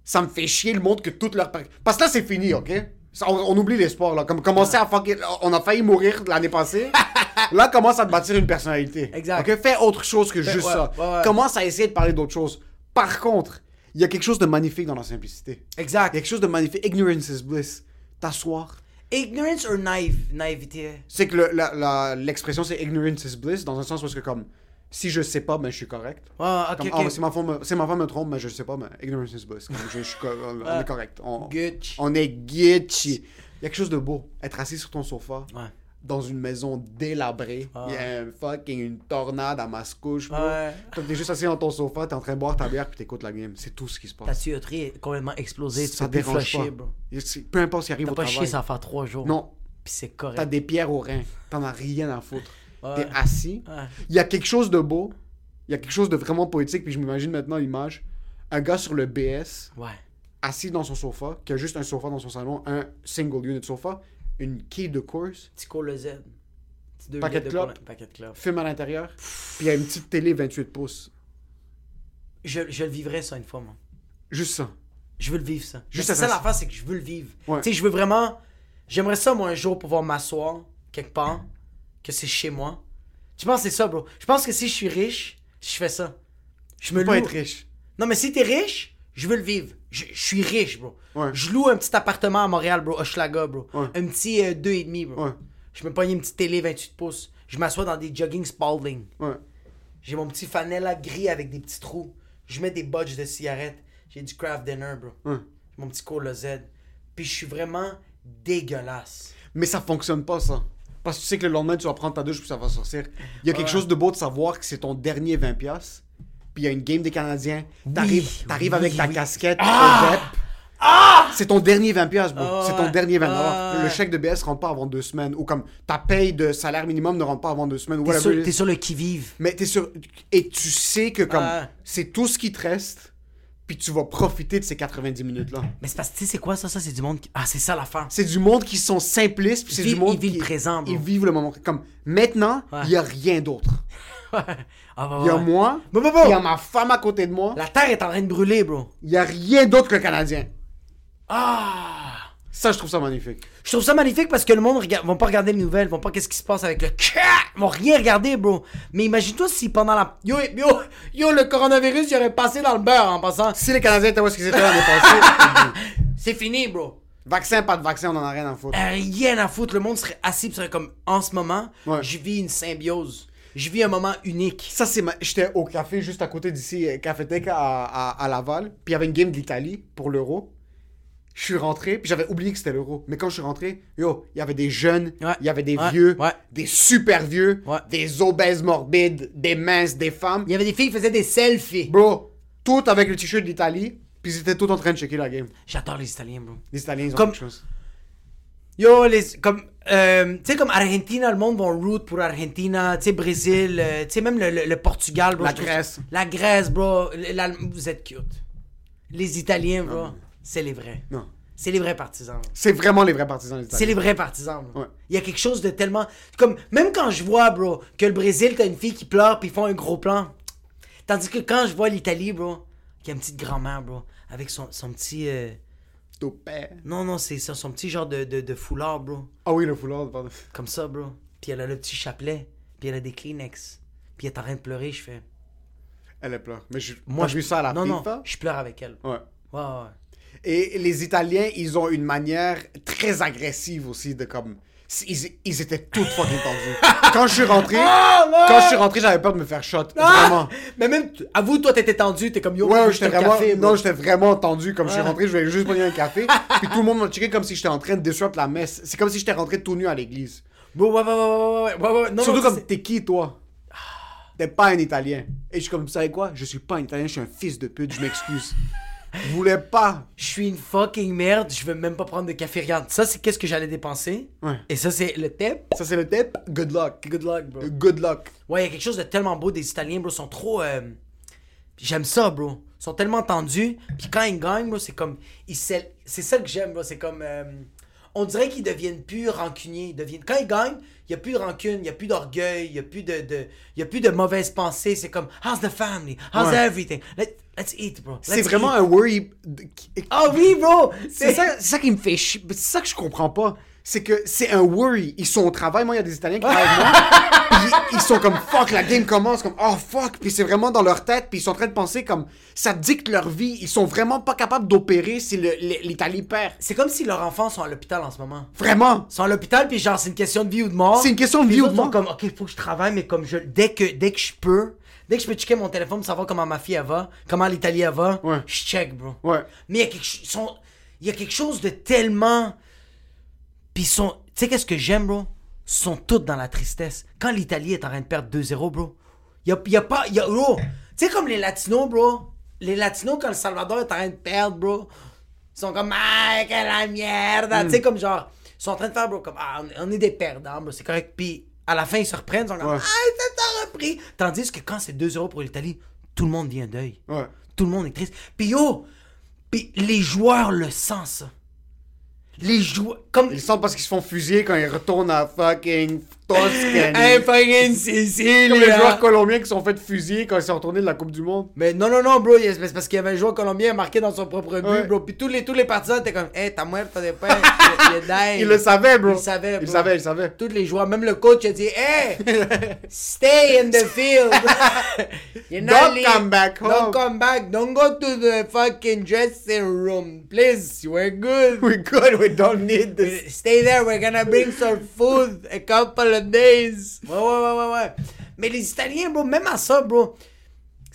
ça me fait chier le monde que toute leur... par- Parce que là, c'est fini, OK? Ça, On, on oublie l'espoir, là. Comme commencer à fucking... On a failli mourir l'année passée. [LAUGHS] là, commence à te bâtir une personnalité. Exact. OK? Fais autre chose que juste ouais, ça. ouais, ouais. Commence à essayer de parler d'autre chose. Par contre, il y a quelque chose de magnifique dans la simplicité. Il y Exact. a quelque chose de magnifique. Ignorance is bliss. T'asseoir. Ignorance or naive, naïveté? C'est que le- l'expression, c'est ignorance is bliss, dans un sens où c'est comme... Si je sais pas, ben je suis correct. Ok, Comme, ah, si, ma femme, me- si ma femme me trompe, mais je sais pas, mais ignorance is bliss. Comme je, je suis co- on, on est correct. On, est Gucci. Il y a quelque chose de beau. Être assis sur ton sofa, Ouais. Dans une maison délabrée. Il y a un fucking une tornade à Mascouche. Ouais. T'es juste assis dans ton sofa, t'es en train de boire ta bière, puis t'écoutes la game. C'est tout ce qui se Ta passe. tuyauterie est complètement explosée. Ça peux plus dérange pas. bro. Peu importe ce qui arrive T'as au pas travail. chié, ça va faire trois jours. Non, Puis c'est correct. t'as des pierres au rein. T'en as rien à foutre. Ouais. T'es assis. Ouais. Il y a quelque chose de beau. Il y a quelque chose de vraiment poétique, puis je m'imagine maintenant l'image. Un gars sur le BS, Ouais. assis dans son sofa, qui a juste un sofa dans son salon, un single unit sofa, une quille de course, Petit cours le Z. Paquet de Paquet de film à l'intérieur, puis il y a une petite télé 28 pouces. Je, je le vivrais ça une fois, moi. Juste ça. Je veux le vivre, ça. Juste ça ça. l'affaire, c'est que je veux le vivre. Ouais. Tu sais, je veux vraiment. J'aimerais ça, moi, un jour, pouvoir m'asseoir quelque part, que c'est chez moi. Je pense que c'est ça, bro? Je pense que si je suis riche, je fais ça. Je me Tu peux pas loue. être riche. Non, mais si t'es riche, je veux le vivre. Je, je suis riche, bro. Ouais. Je loue un petit appartement à Montréal, bro, Hochelaga, bro. Ouais. Un petit euh, 2,5, bro. Ouais. Je me pogne une petite télé 28 pouces. Je m'assois dans des jogging Spalding. J'ai mon petit fanella gris avec des petits trous. Je mets des budges de cigarettes. J'ai du craft dinner, bro. Mon petit cola Z. puis je suis vraiment dégueulasse. Mais ça fonctionne pas, ça. Parce que tu sais que le lendemain, tu vas prendre ta douche puis ça va sortir. Il y a quelque chose de beau de savoir que c'est ton dernier 20$. Puis il y a une game des Canadiens. T'arrives Oui, avec ta oui. casquette Ah! au DEP. C'est ton dernier 20$, piastres, bro. Ah c'est ton dernier 20$. Ah Le chèque de BS rentre pas avant deux semaines. Ou comme ta paye de salaire minimum ne rentre pas avant deux semaines. T'es sur, t'es sur le qui-vive. Mais t'es sur. Et tu sais que comme Ah. c'est tout ce qui te reste. Puis tu vas profiter de ces 90 minutes-là. Mais c'est parce que tu sais, c'est quoi ça? Ça, c'est du monde qui. Ah, c'est ça l'affaire. C'est du monde qui sont simplistes. Puis c'est du monde ils vivent qui. le présent, bro. Ils vivent le moment. Comme maintenant, il Ouais. y a rien d'autre. [LAUGHS] ah, bah, Il y a moi. Bon, bon, Il y a ma femme à côté de moi. La terre est en train de brûler, bro. Il y a rien d'autre que le Canadien. Ah! Ça, je trouve ça magnifique. Je trouve ça magnifique parce que le monde regarde, vont pas regarder les nouvelles, vont pas qu'est-ce qui se passe avec le Ils vont rien regarder, bro. Mais imagine-toi si pendant la. Yo, yo, yo, le coronavirus, il aurait passé dans le beurre en passant. Si les Canadiens étaient où est-ce qu'ils étaient l'année passée, [LAUGHS] C'est fini, bro. vaccin, pas de vaccin, on en a rien à foutre. Euh, Rien à foutre. Le monde serait assis, serait comme en ce moment, Ouais. je vis une symbiose. Je vis un moment unique. Ça, c'est ma... J'étais au café juste à côté d'ici, euh, Cafétech à, à, à Laval. Puis il y avait une game de l'Italie pour l'euro. Je suis rentré, puis j'avais oublié que c'était l'euro. Mais quand je suis rentré, yo, il y avait des jeunes, il Ouais. y avait des Ouais. vieux, Ouais. des super vieux, des obèses morbides, des minces, des femmes. Il y avait des filles qui faisaient des selfies. Bro, tout avec le t-shirt d'Italie, puis ils étaient tous en train de checker la game. J'adore les Italiens, bro. Les Italiens, ils ont Comme- quelque chose. Yo, les, comme, euh, tu sais, comme Argentina, le monde va root pour Argentina, tu sais, Brésil, euh, tu sais, même le, le- le Portugal, bro. La Grèce. La Grèce, bro. Vous êtes cute. Les Italiens, bro, c'est les vrais. Non. C'est les vrais partisans. C'est vraiment les vrais partisans C'est Italiens. les vrais partisans, bro. Ouais. Il y a quelque chose de tellement. Comme, même quand je vois, bro, que le Brésil, t'as une fille qui pleure, puis ils font un gros plan. Tandis que quand je vois l'Italie, bro, qu'il y a une petite grand-mère, bro, avec son, son petit. euh, Père. Non, non, c'est son petit genre de, de, de foulard, bro. Ah oui, le foulard, pardon. Comme ça, bro. Puis elle a le petit chapelet. Puis elle a des Kleenex. Puis elle est en train de pleurer, je fais. Elle pleure. Mais je... Moi, je vu ça à la Non, non, je pleure avec elle. Ouais. Ouais, ouais. Et les Italiens, ils ont une manière très agressive aussi de comme. Ils, ils étaient tous fucking tendus. Quand je suis rentré, quand je suis rentré, j'avais peur de me faire shot. Vraiment. Mais même, avoue, toi, t'étais tendu, t'es comme yo. Ouais, j'étais vraiment. café, non, j'étais vraiment tendu. Comme je suis rentré, je voulais juste prendre un café. [LAUGHS] puis tout le monde m'a checké comme si j'étais en train de disrupt la messe. C'est comme si j'étais rentré tout nu à l'église. Bro, ouais, ouais, ouais, ouais, ouais, ouais, ouais, non, Surtout non, comme t'es qui, toi? T'es pas un Italien. Et je suis comme, vous savez quoi? Je suis pas un Italien, je suis un fils de pute, je m'excuse. Je voulais pas. Je suis une fucking merde, je veux même pas prendre de café. Regarde, ça, c'est qu'est-ce que j'allais dépenser. Ouais. Et ça, c'est le tip. Ça, c'est le tip. Good luck. Good luck, bro. Good luck. Ouais, il y a quelque chose de tellement beau des Italiens, bro. Ils sont trop. euh, J'aime ça, bro. Ils sont tellement tendus. Puis quand ils gagnent, bro, c'est comme. Ils C'est ça que j'aime, bro. C'est comme. euh, On dirait qu'ils deviennent plus rancuniers. Ils deviennent... Quand ils gagnent, il n'y a plus de rancune, il n'y a plus d'orgueil, il n'y a plus de, de... il y a plus de mauvaises pensées. C'est comme, how's the family? How's Ouais. everything? Let- let's eat, bro. C'est vraiment eat. un worry. Ah oui, bro! C'est ça, qui me fait chier. C'est ça que je comprends pas. C'est que c'est un worry. Ils sont au travail. Moi, il y a des Italiens qui travaillent avec moi. [LAUGHS] Ils sont comme fuck, la game commence. Comme oh fuck. Puis c'est vraiment dans leur tête. Puis ils sont en train de penser comme ça dicte leur vie. Ils sont vraiment pas capables d'opérer si l'Italie perd. C'est comme si leurs enfants sont à l'hôpital en ce moment. Vraiment? Ils sont à l'hôpital, puis genre, c'est une question de vie ou de mort. C'est une question de Puis vie ou de mort. comme, ok, faut que je travaille, mais comme je, dès que, dès que je peux, dès que je peux checker mon téléphone pour savoir comment ma fille elle va, comment l'Italie elle va, Ouais. je check, bro. Ouais. Mais il y a quelque, sont- il y a quelque chose de tellement. Puis sont. Tu sais, qu'est-ce que j'aime, bro? Ils sont tous dans la tristesse. Quand l'Italie est en train de perdre 2-0, bro, il y a, y a pas. Y a, bro, tu sais, comme les Latinos, bro. Les Latinos, quand le Salvador est en train de perdre, bro, ils sont comme, ah, que la merde. Tu sais, comme genre, ils sont en train de faire, bro, comme, ah, on, on est des perdants, bro, c'est correct. Puis à la fin, ils se reprennent, ils sont comme, Ouais. ah, ça t'a repris. Tandis que quand c'est 2-0 pour l'Italie, tout le monde vient deuil. Ouais. Tout le monde est triste. Puis yo, puis les joueurs le sentent ça. Les joueurs comme Ils sentent parce qu'ils se font fusiller quand ils retournent à fucking Toscane. [LAUGHS] Hey, fucking Sicile, Comme les joueurs colombiens qui sont fait fusiller quand ils sont retournés de la Coupe du Monde. Mais non, non, non, bro, il- c'est parce qu'il y avait un joueur colombien marqué dans son propre but, Ouais. bro. Puis tous les, tous les partisans étaient comme, hey, t'as muerto después, [LAUGHS] il est dingue. Ils le savaient, bro. Ils savaient, Ils bro. savaient, ils savaient. Tous les joueurs, même le coach a dit, hey, [LAUGHS] stay in the field. You're not Don't come back home. Don't come back. Don't go to the fucking dressing room. Please, we're good. We're good, we don't need this. Stay there, we're gonna bring some food a couple Ouais, ouais, ouais, ouais, ouais. Mais les Italiens, bro, même à ça, bro,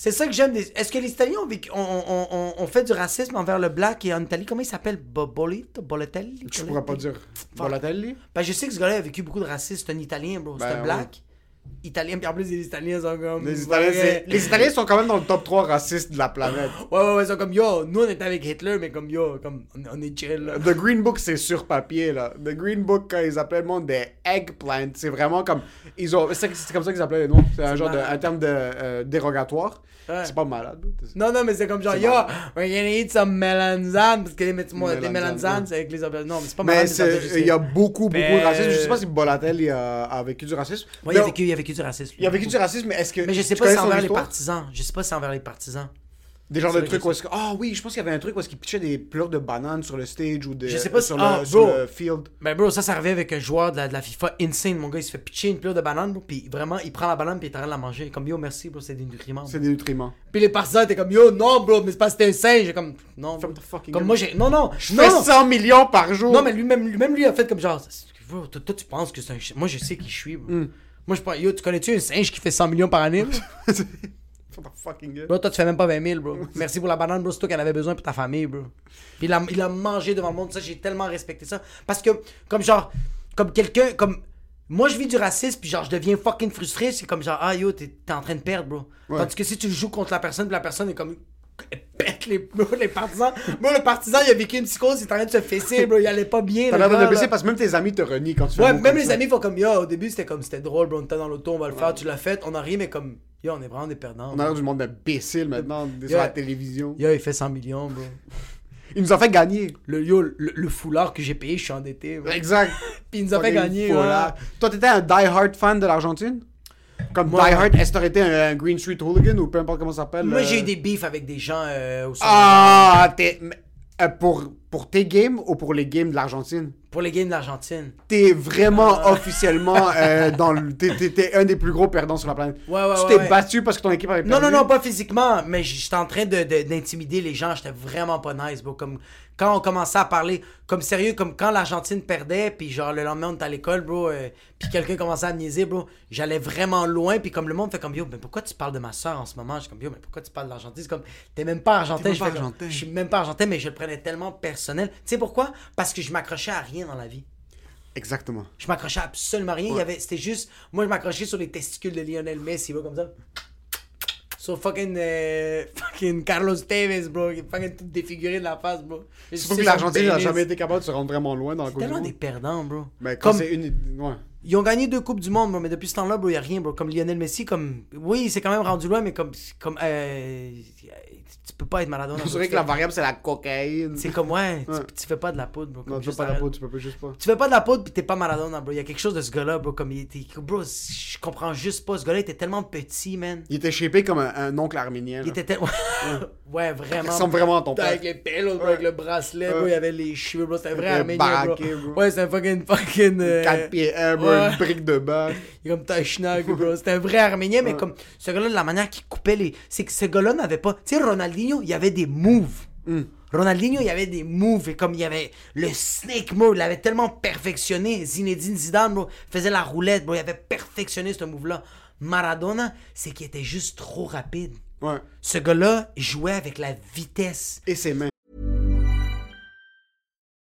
C'est ça que j'aime. des- Est-ce que les Italiens ont, vécu- ont, ont- ont- ont fait du racisme envers le black et en Italie? Comment il s'appelle? Bo- Bolito? Bolotelli? Je pourrais pas dire. Volatelli? Ben, je sais que ce gars-là a vécu beaucoup de racisme. C'est un Italien, bro. C'est Ben, un black. Italien, puis en plus, les Italiens sont comme. Les Italiens, les Italiens sont quand même dans le top 3 racistes de la planète. Ouais, ouais, ouais, ils sont comme yo. Nous, on était avec Hitler, mais comme yo, comme on, on est chill, là. The Green Book, c'est sur papier, là. The Green Book, quand ils appelaient le monde des eggplants, c'est vraiment comme. Ils ont... C'est comme ça qu'ils appelaient les noms. C'est un genre de. Un terme de, euh, dérogatoire. Ouais. C'est pas malade. Non, non, mais c'est comme genre, yo, malade. we're gonna eat some melanzane. Parce que les, Melanzane, melanzane, ouais. c'est avec les aubergines. Non, mais c'est pas Mais malade, aubergines, il y a beaucoup, beaucoup de racisme. Je sais pas si Bolatelli a, a vécu du racisme. Ouais, il a Mais- vécu, il a vécu du racisme. il a vécu du racisme, mais est-ce que. Mais je sais pas si c'est envers les partisans. Je sais pas si c'est envers les partisans. Des genres de trucs où est-ce que. Ah oui, je pense qu'il y avait un truc où est-ce qu'il pitchait des pleurs de bananes sur le stage ou des. Je sais pas si- sur, ah, le, sur le field. Ben, bro, ça, ça revient avec un joueur de la, de la FIFA insane. Mon gars, il se fait pitcher une pleure de banane, bro. Puis vraiment, il prend la banane, puis il train de la manger. Comme yo, merci, bro, c'est des nutriments. C'est des nutriments. Puis les partisans étaient comme yo, non, bro, mais c'est que t'es un singe. J'ai comme, non. bro. Comme moi, j'ai. Non, non, Je non. fais 100 millions par jour. Non, mais lui-même, lui-même, lui a fait comme genre, bro, toi, toi, tu penses que c'est un. Moi, je sais qui je suis, bro. Hmm. Moi, je pense, yo, tu connais-tu un singe qui fait 100 millions par année, [LAUGHS] bro? Toi, tu fais même pas 20 000, bro. Merci pour la banane, bro. C'est toi qui en avais besoin pour ta famille, bro. Puis il a, il a mangé devant le monde. Ça, j'ai tellement respecté ça. Parce que, comme genre, comme quelqu'un, comme. Moi, je vis du racisme, puis genre, je deviens fucking frustré. C'est comme genre, ah yo, t'es t'es en train de perdre, bro. Ouais. Tandis que si tu joues contre la personne, puis la personne est comme. Elle pète les, [LAUGHS] les partisans. Bro, le partisan, il a vécu une psychose, il est en train de se fesser, bro. Il allait pas bien. T'as le l'air de blesser parce que même tes amis te renient quand tu Ouais, même les ça. amis font comme yo, au début c'était comme c'était drôle, bro, on était dans l'auto, on va le faire, tu l'as fait, on a ri, mais comme yo, on est vraiment des perdants. On a l'air du monde d'imbéciles maintenant, des- sur la télévision. Yo, il fait 100 millions, bro. Il nous a fait gagner. Le yo, le, le foulard que j'ai payé, je suis endetté. bro. Exact. [LAUGHS] Puis il nous a fait gagner. ouais. Toi, t'étais un die-hard fan de l'Argentine? Comme Moi, die-hard, est-ce que t'aurais été un, un Green Street Hooligan ou peu importe comment ça s'appelle? Moi, euh, j'ai eu des beefs avec des gens euh, au. Ah, t'es... euh, pour, pour tes games ou pour les games de l'Argentine? Pour les games de l'Argentine. T'es vraiment Ah. officiellement euh, dans le... T'es, t'es- t'es un des plus gros perdants sur la planète. Ouais, ouais, tu ouais, t'es ouais. battu parce que ton équipe avait Non, perdu? non, non, pas physiquement, mais j'étais en train de, de- d'intimider les gens. J'étais vraiment pas nice, bro. Comme, quand on commençait à parler, comme sérieux, comme quand l'Argentine perdait, puis genre le lendemain on était à l'école, bro, euh, puis quelqu'un commençait à me niaiser, bro, j'allais vraiment loin, puis comme le monde fait comme yo, mais pourquoi tu parles de ma soeur en ce moment? Je suis comme yo, mais pourquoi tu parles de l'Argentine? C'est comme, t'es même pas argentin. T'es même Je comme. Je suis même pas argentin, mais je le prenais tellement personnel. Tu sais pourquoi? Parce que je m'accrochais à rien dans la vie. Exactement. Je m'accrochais à absolument rien. Il y avait, c'était juste, moi je m'accrochais sur les testicules de Lionel Messi, bro, comme ça. Sur fucking, euh, [LAUGHS] fucking Carlos Tevez, bro, qui est fucking tout défiguré de la face, bro. Surtout que l'Argentine n'a jamais été capable de se rendre vraiment loin dans la du tellement des perdants, bro. Mais quand Comme- c'est une... Ouais. Ils ont gagné deux Coupes du Monde, bro, mais depuis ce temps-là, bro, il a rien, bro. Comme Lionel Messi, comme. Oui, il s'est quand même rendu loin, mais comme. comme euh, tu peux pas être Maradona. C'est vrai que la variable, c'est la cocaïne. C'est comme, ouais, tu- Ouais. Tu, fais pas de la poudre, bro. Non, comme tu fais pas la arrête. peau, tu peux pas juste pas. Tu fais pas de la poudre pis t'es pas Maradona, bro. Il y a quelque chose de ce gars-là, bro. Comme il était. Bro, je comprends juste pas. Ce gars-là était tellement petit, man. Il était shapé comme un, un oncle arménien. Il était tellement. [LAUGHS] ouais, Il vraiment. ressemble vraiment à ton père. Avec les bro, avec le bracelet, bro. Il y avait les cheveux, bro. C'était un vrai arménien, bro. Ouais, c'est un fucking. fucking euh, 4 pieds 1, bro. Une brique de bac. Il est comme Tachnak, bro. C'était un vrai arménien, mais comme. Ce gars-là, de la manière qu'il coupait les. C'est que ce gars-là n'avait pas. Tu sais, Ronaldinho, il y avait des moves. Hmm. Ronaldinho, il y avait des moves et comme il y avait le snake move, il l'avait tellement perfectionné. Zinedine Zidane, bro, faisait la roulette, bro, il avait perfectionné ce move-là. Maradona, c'est qu'il était juste trop rapide. Ouais. Ce gars-là jouait avec la vitesse. Et ses mains.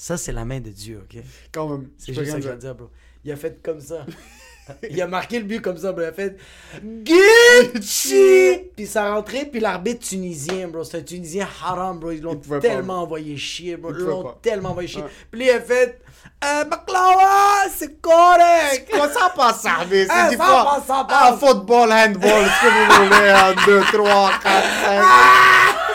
Ça, c'est la main de Dieu, ok? Quand même. C'est juste ça que je veux dire. dire, bro. Il a fait comme ça. [LAUGHS] il a marqué le but comme ça, bro. Il a fait Gucci! Puis ça a rentré, puis l'arbitre tunisien, bro. C'est un tunisien haram, bro. Ils l'ont pas, tellement envoyé chier, bro. Il Ils l'ont tellement envoyé chier. Puis il a fait euh, Baklawa, c'est correct! Quoi, ça passe, ça, mais [LAUGHS] c'est Ah, des ça fois. passe, ça Ah, passe. football, handball, ce que vous voulez, 1, 2, 3, 4, 5.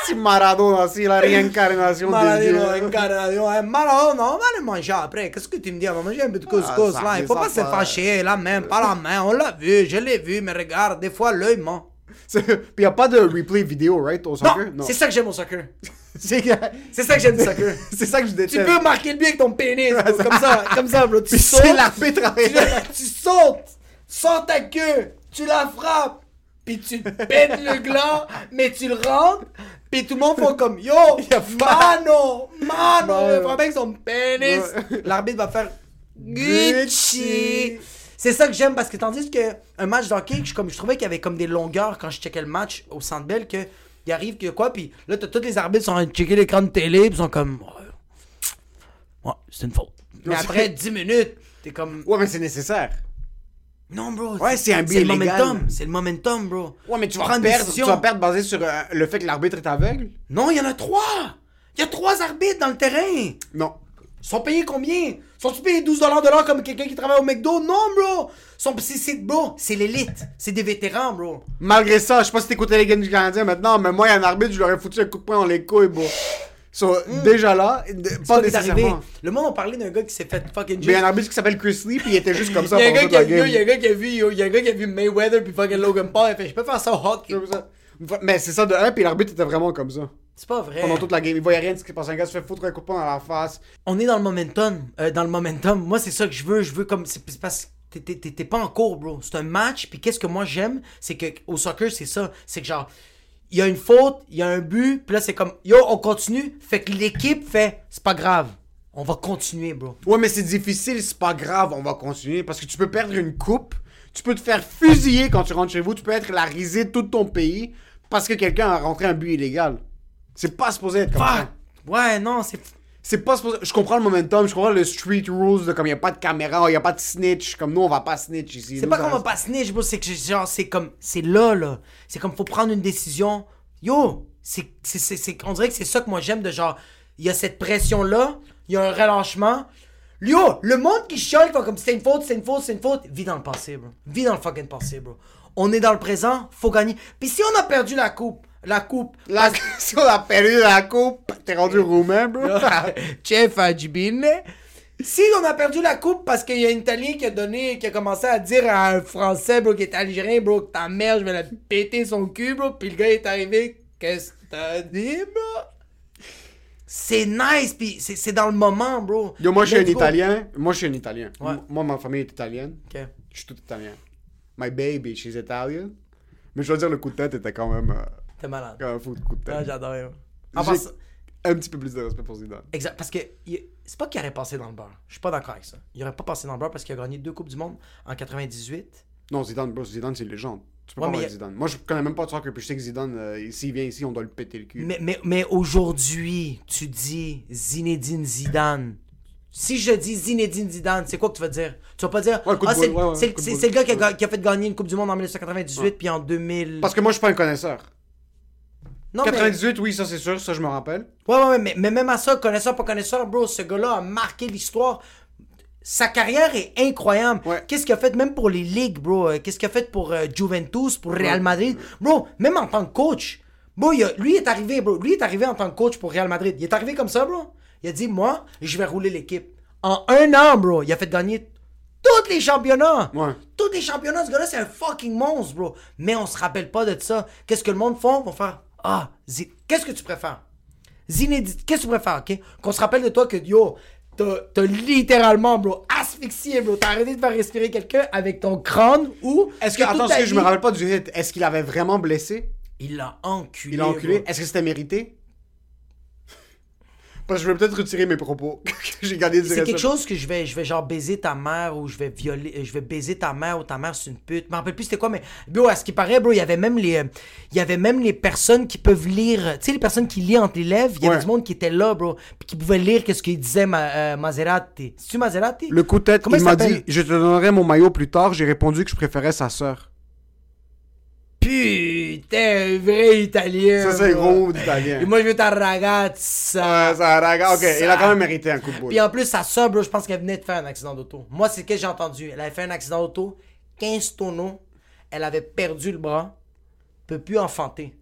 C'est Maradona, c'est la réincarnation de Maradona, Dieu. incarnation, eh, Maradona, on va le manger après. Qu'est-ce que tu me dis? On va manger un peu de couscous, Ah, ça, là. Il mais faut ça pas se va. fâcher, la main, pas la main. On l'a vu, je l'ai vu, mais regarde, des fois, l'œil ment. Puis y a pas de replay vidéo, right, au soccer? Non, c'est ça que j'aime au soccer. [LAUGHS] C'est ça que j'aime du soccer. [LAUGHS] C'est ça que je déteste. Tu peux marquer le but avec ton pénis, bro, comme ça, comme ça, bro. Tu Puis sautes, c'est l'arbitre tu, tu sautes, sors ta queue, tu la frappes, puis tu pètes le gland, mais tu le rentres, puis tout le monde fait comme Yo, [LAUGHS] mano, mano, il frappe avec son pénis. L'arbitre va faire Gucci. C'est ça que j'aime parce que tandis que un match de hockey, je, comme, je trouvais qu'il y avait comme des longueurs quand je checkais le match au Centre Bell que il arrive que quoi puis là t'as tous les arbitres sont en train de checker l'écran de télé puis ils sont comme ouais, ouais c'est une faute. Mais après c'est- 10 minutes, t'es comme Ouais, mais c'est nécessaire. non bro. Ouais, c'est un C'est le momentum, c'est le momentum bro. Ouais, mais tu vas perdre, tu vas perdre basé sur euh, le fait que l'arbitre est aveugle? Non, il y en a trois. Il y a trois arbitres dans le terrain. Non. Sont payés combien? Sont-ils payés 12 de l'heure comme quelqu'un qui travaille au McDo? Non, bro! Sont, c'est, bro, c'est l'élite. C'est des vétérans, bro. Malgré ça, je sais pas si t'écoutais les games du Canadien maintenant, mais moi, il y a un arbitre, je lui aurais foutu un coup de poing dans les couilles, bro. So, déjà là, Hmm. Pas nécessairement. Le monde a parlé d'un gars qui s'est fait fucking Mais il y a un arbitre qui s'appelle Chris Lee, puis il était juste comme ça [LAUGHS] Il y a un pendant gars toute qui a la vu, game. il y a un gars qui a vu, il y a un gars qui a vu Mayweather puis fucking Logan Paul. Il fait, je peux faire ça au hockey. Mais c'est ça de un, puis l'arbitre était vraiment comme ça. C'est pas vrai. Pendant toute la game, il voyait rien de ce qui se passait. Un gars se fait foutre un coup de poing dans la face. On est dans le momentum. euh, dans le momentum. Moi, c'est ça que je veux. Je veux comme. C'est parce que t'es pas en cours, bro. C'est un match. Puis qu'est-ce que moi j'aime, c'est que au soccer, c'est ça. C'est que genre, il y a une faute, il y a un but. Puis là, c'est comme, yo, on continue. Fait que l'équipe fait, c'est pas grave. On va continuer, bro. Ouais, mais c'est difficile, c'est pas grave, on va continuer. Parce que tu peux perdre une coupe, tu peux te faire fusiller quand tu rentres chez vous, tu peux être la risée de tout ton pays parce que quelqu'un a rentré un but illégal. C'est pas supposé être comme Fuck! ça. Ouais, non, c'est. C'est pas supposé. Je comprends le momentum, je comprends le street rules de comme il a pas de caméra, il a pas de snitch. Comme nous, on va pas snitch ici. C'est pas qu'on va pas snitch, bro. C'est que genre, c'est comme. C'est là, là. C'est comme, faut prendre une décision. Yo! C'est. On dirait que c'est ça que moi j'aime de genre. Il y a cette pression-là. Il y a un relâchement. Yo! Le monde qui chiale, comme c'est une faute, c'est une faute, c'est une faute. Vis dans le passé, bro. Vis dans le fucking passé, bro. On est dans le présent, faut gagner. Puis si on a perdu la coupe, la coupe. La... si on a perdu la coupe, t'es rendu [LAUGHS] roumain, bro? [LAUGHS] Chef Ajibine. Si on a perdu la coupe parce qu'il y a un Italien qui a donné, qui a commencé à dire à un Français, bro, qui est algérien, bro, que ta mère, je vais la péter son cul, bro, puis le gars est arrivé, qu'est-ce que t'as dit, bro? C'est nice, puis c'est c'est dans le moment, bro. Yo, moi, je suis un go. Italien. Moi, je suis un Italien. Ouais. Moi, ma famille est italienne. Ok. Je suis tout italien. My baby, she's Italian. Mais je dois dire, le coup de tête était quand même. euh, T'es malade. quand même un fou de coup de tête. Ah, j'adore. En passant- un petit peu plus de respect pour Zidane. Exact, parce que il- c'est pas qu'il aurait passé dans le beurre. Je suis pas d'accord avec ça. Il aurait pas passé dans le beurre parce qu'il a gagné deux Coupes du Monde en 98. Non, Zidane, bro, Zidane, c'est une légende. Tu peux Ouais, pas mais parler de y a- Zidane. Moi, je connais même pas de soccer, puis je sais que Zidane, euh, s'il vient ici, on doit le péter le cul. Mais, mais, mais aujourd'hui, tu dis Zinedine Zidane. Si je dis Zinedine Zidane, c'est quoi que tu vas dire? Tu vas pas dire, Ouais, coup de ah, c'est boule, ouais, ouais, c'est- coup de c'est- boule. c'est le gars qui a, ga- qui a fait gagner une Coupe du Monde en 1998 puis en 2000. Parce que moi, je suis pas un connaisseur. Non, mais- 98, oui, ça c'est sûr, ça je me rappelle. Ouais, ouais, ouais, mais, mais même à ça, connaisseur, pas connaisseur, bro, ce gars-là a marqué l'histoire. Sa carrière est incroyable. Ouais. Qu'est-ce qu'il a fait même pour les ligues, bro? Euh, Qu'est-ce qu'il a fait pour euh, Juventus, pour Real Madrid? Bro, même en tant que coach. Bro, il a- lui est arrivé, bro. Lui est arrivé en tant que coach pour Real Madrid. Il est arrivé comme ça, bro. Il a dit, moi, je vais rouler l'équipe. En un an, bro, il a fait gagner tous les championnats. Ouais. Tous les championnats, ce gars-là, c'est un fucking monstre, bro. Mais on se rappelle pas de ça. Qu'est-ce que le monde font? Ils vont faire, ah, qu'est-ce que tu préfères? Zinedine, qu'est-ce que tu préfères, ok? Qu'on se rappelle de toi que, yo, t'as littéralement, bro, asphyxié, bro. T'as arrêté de faire respirer quelqu'un avec ton crâne ou. Est-ce que, attends, parce que je me rappelle pas du hit. Est-ce qu'il avait vraiment blessé? Il l'a enculé. Il a enculé. Est-ce que c'était mérité? Parce que je vais peut-être retirer mes propos. [LAUGHS] J'ai gardé C'est quelque chose que je vais, je vais genre baiser ta mère ou je vais violer, euh, je vais baiser ta mère ou ta mère c'est une pute. Je me rappelle plus c'était quoi, mais bro, à ce qui paraît, bro, il y avait même les, il y avait même les personnes qui peuvent lire, tu sais, les personnes qui lisent entre les lèvres, il y avait Ouais. du monde qui était là, bro, puis qui pouvait lire qu'est-ce qu'il disait ma, euh, Maserati. C'est-tu Maserati? Le coup de tête, Comment il m'a dit Je te donnerai mon maillot plus tard. J'ai répondu que je préférais sa sœur. Putain, un vrai italien. Ça, c'est gros d'italien. Et moi, je veux ta ragazza. Ouais, ça regarde. Ok, il a quand même mérité un coup de boule. Puis en plus, sa soeur, bro, je pense qu'elle venait de faire un accident d'auto. Moi, c'est ce que j'ai entendu. Elle avait fait un accident d'auto, 15 tonneaux, elle avait perdu le bras, peut plus enfanter.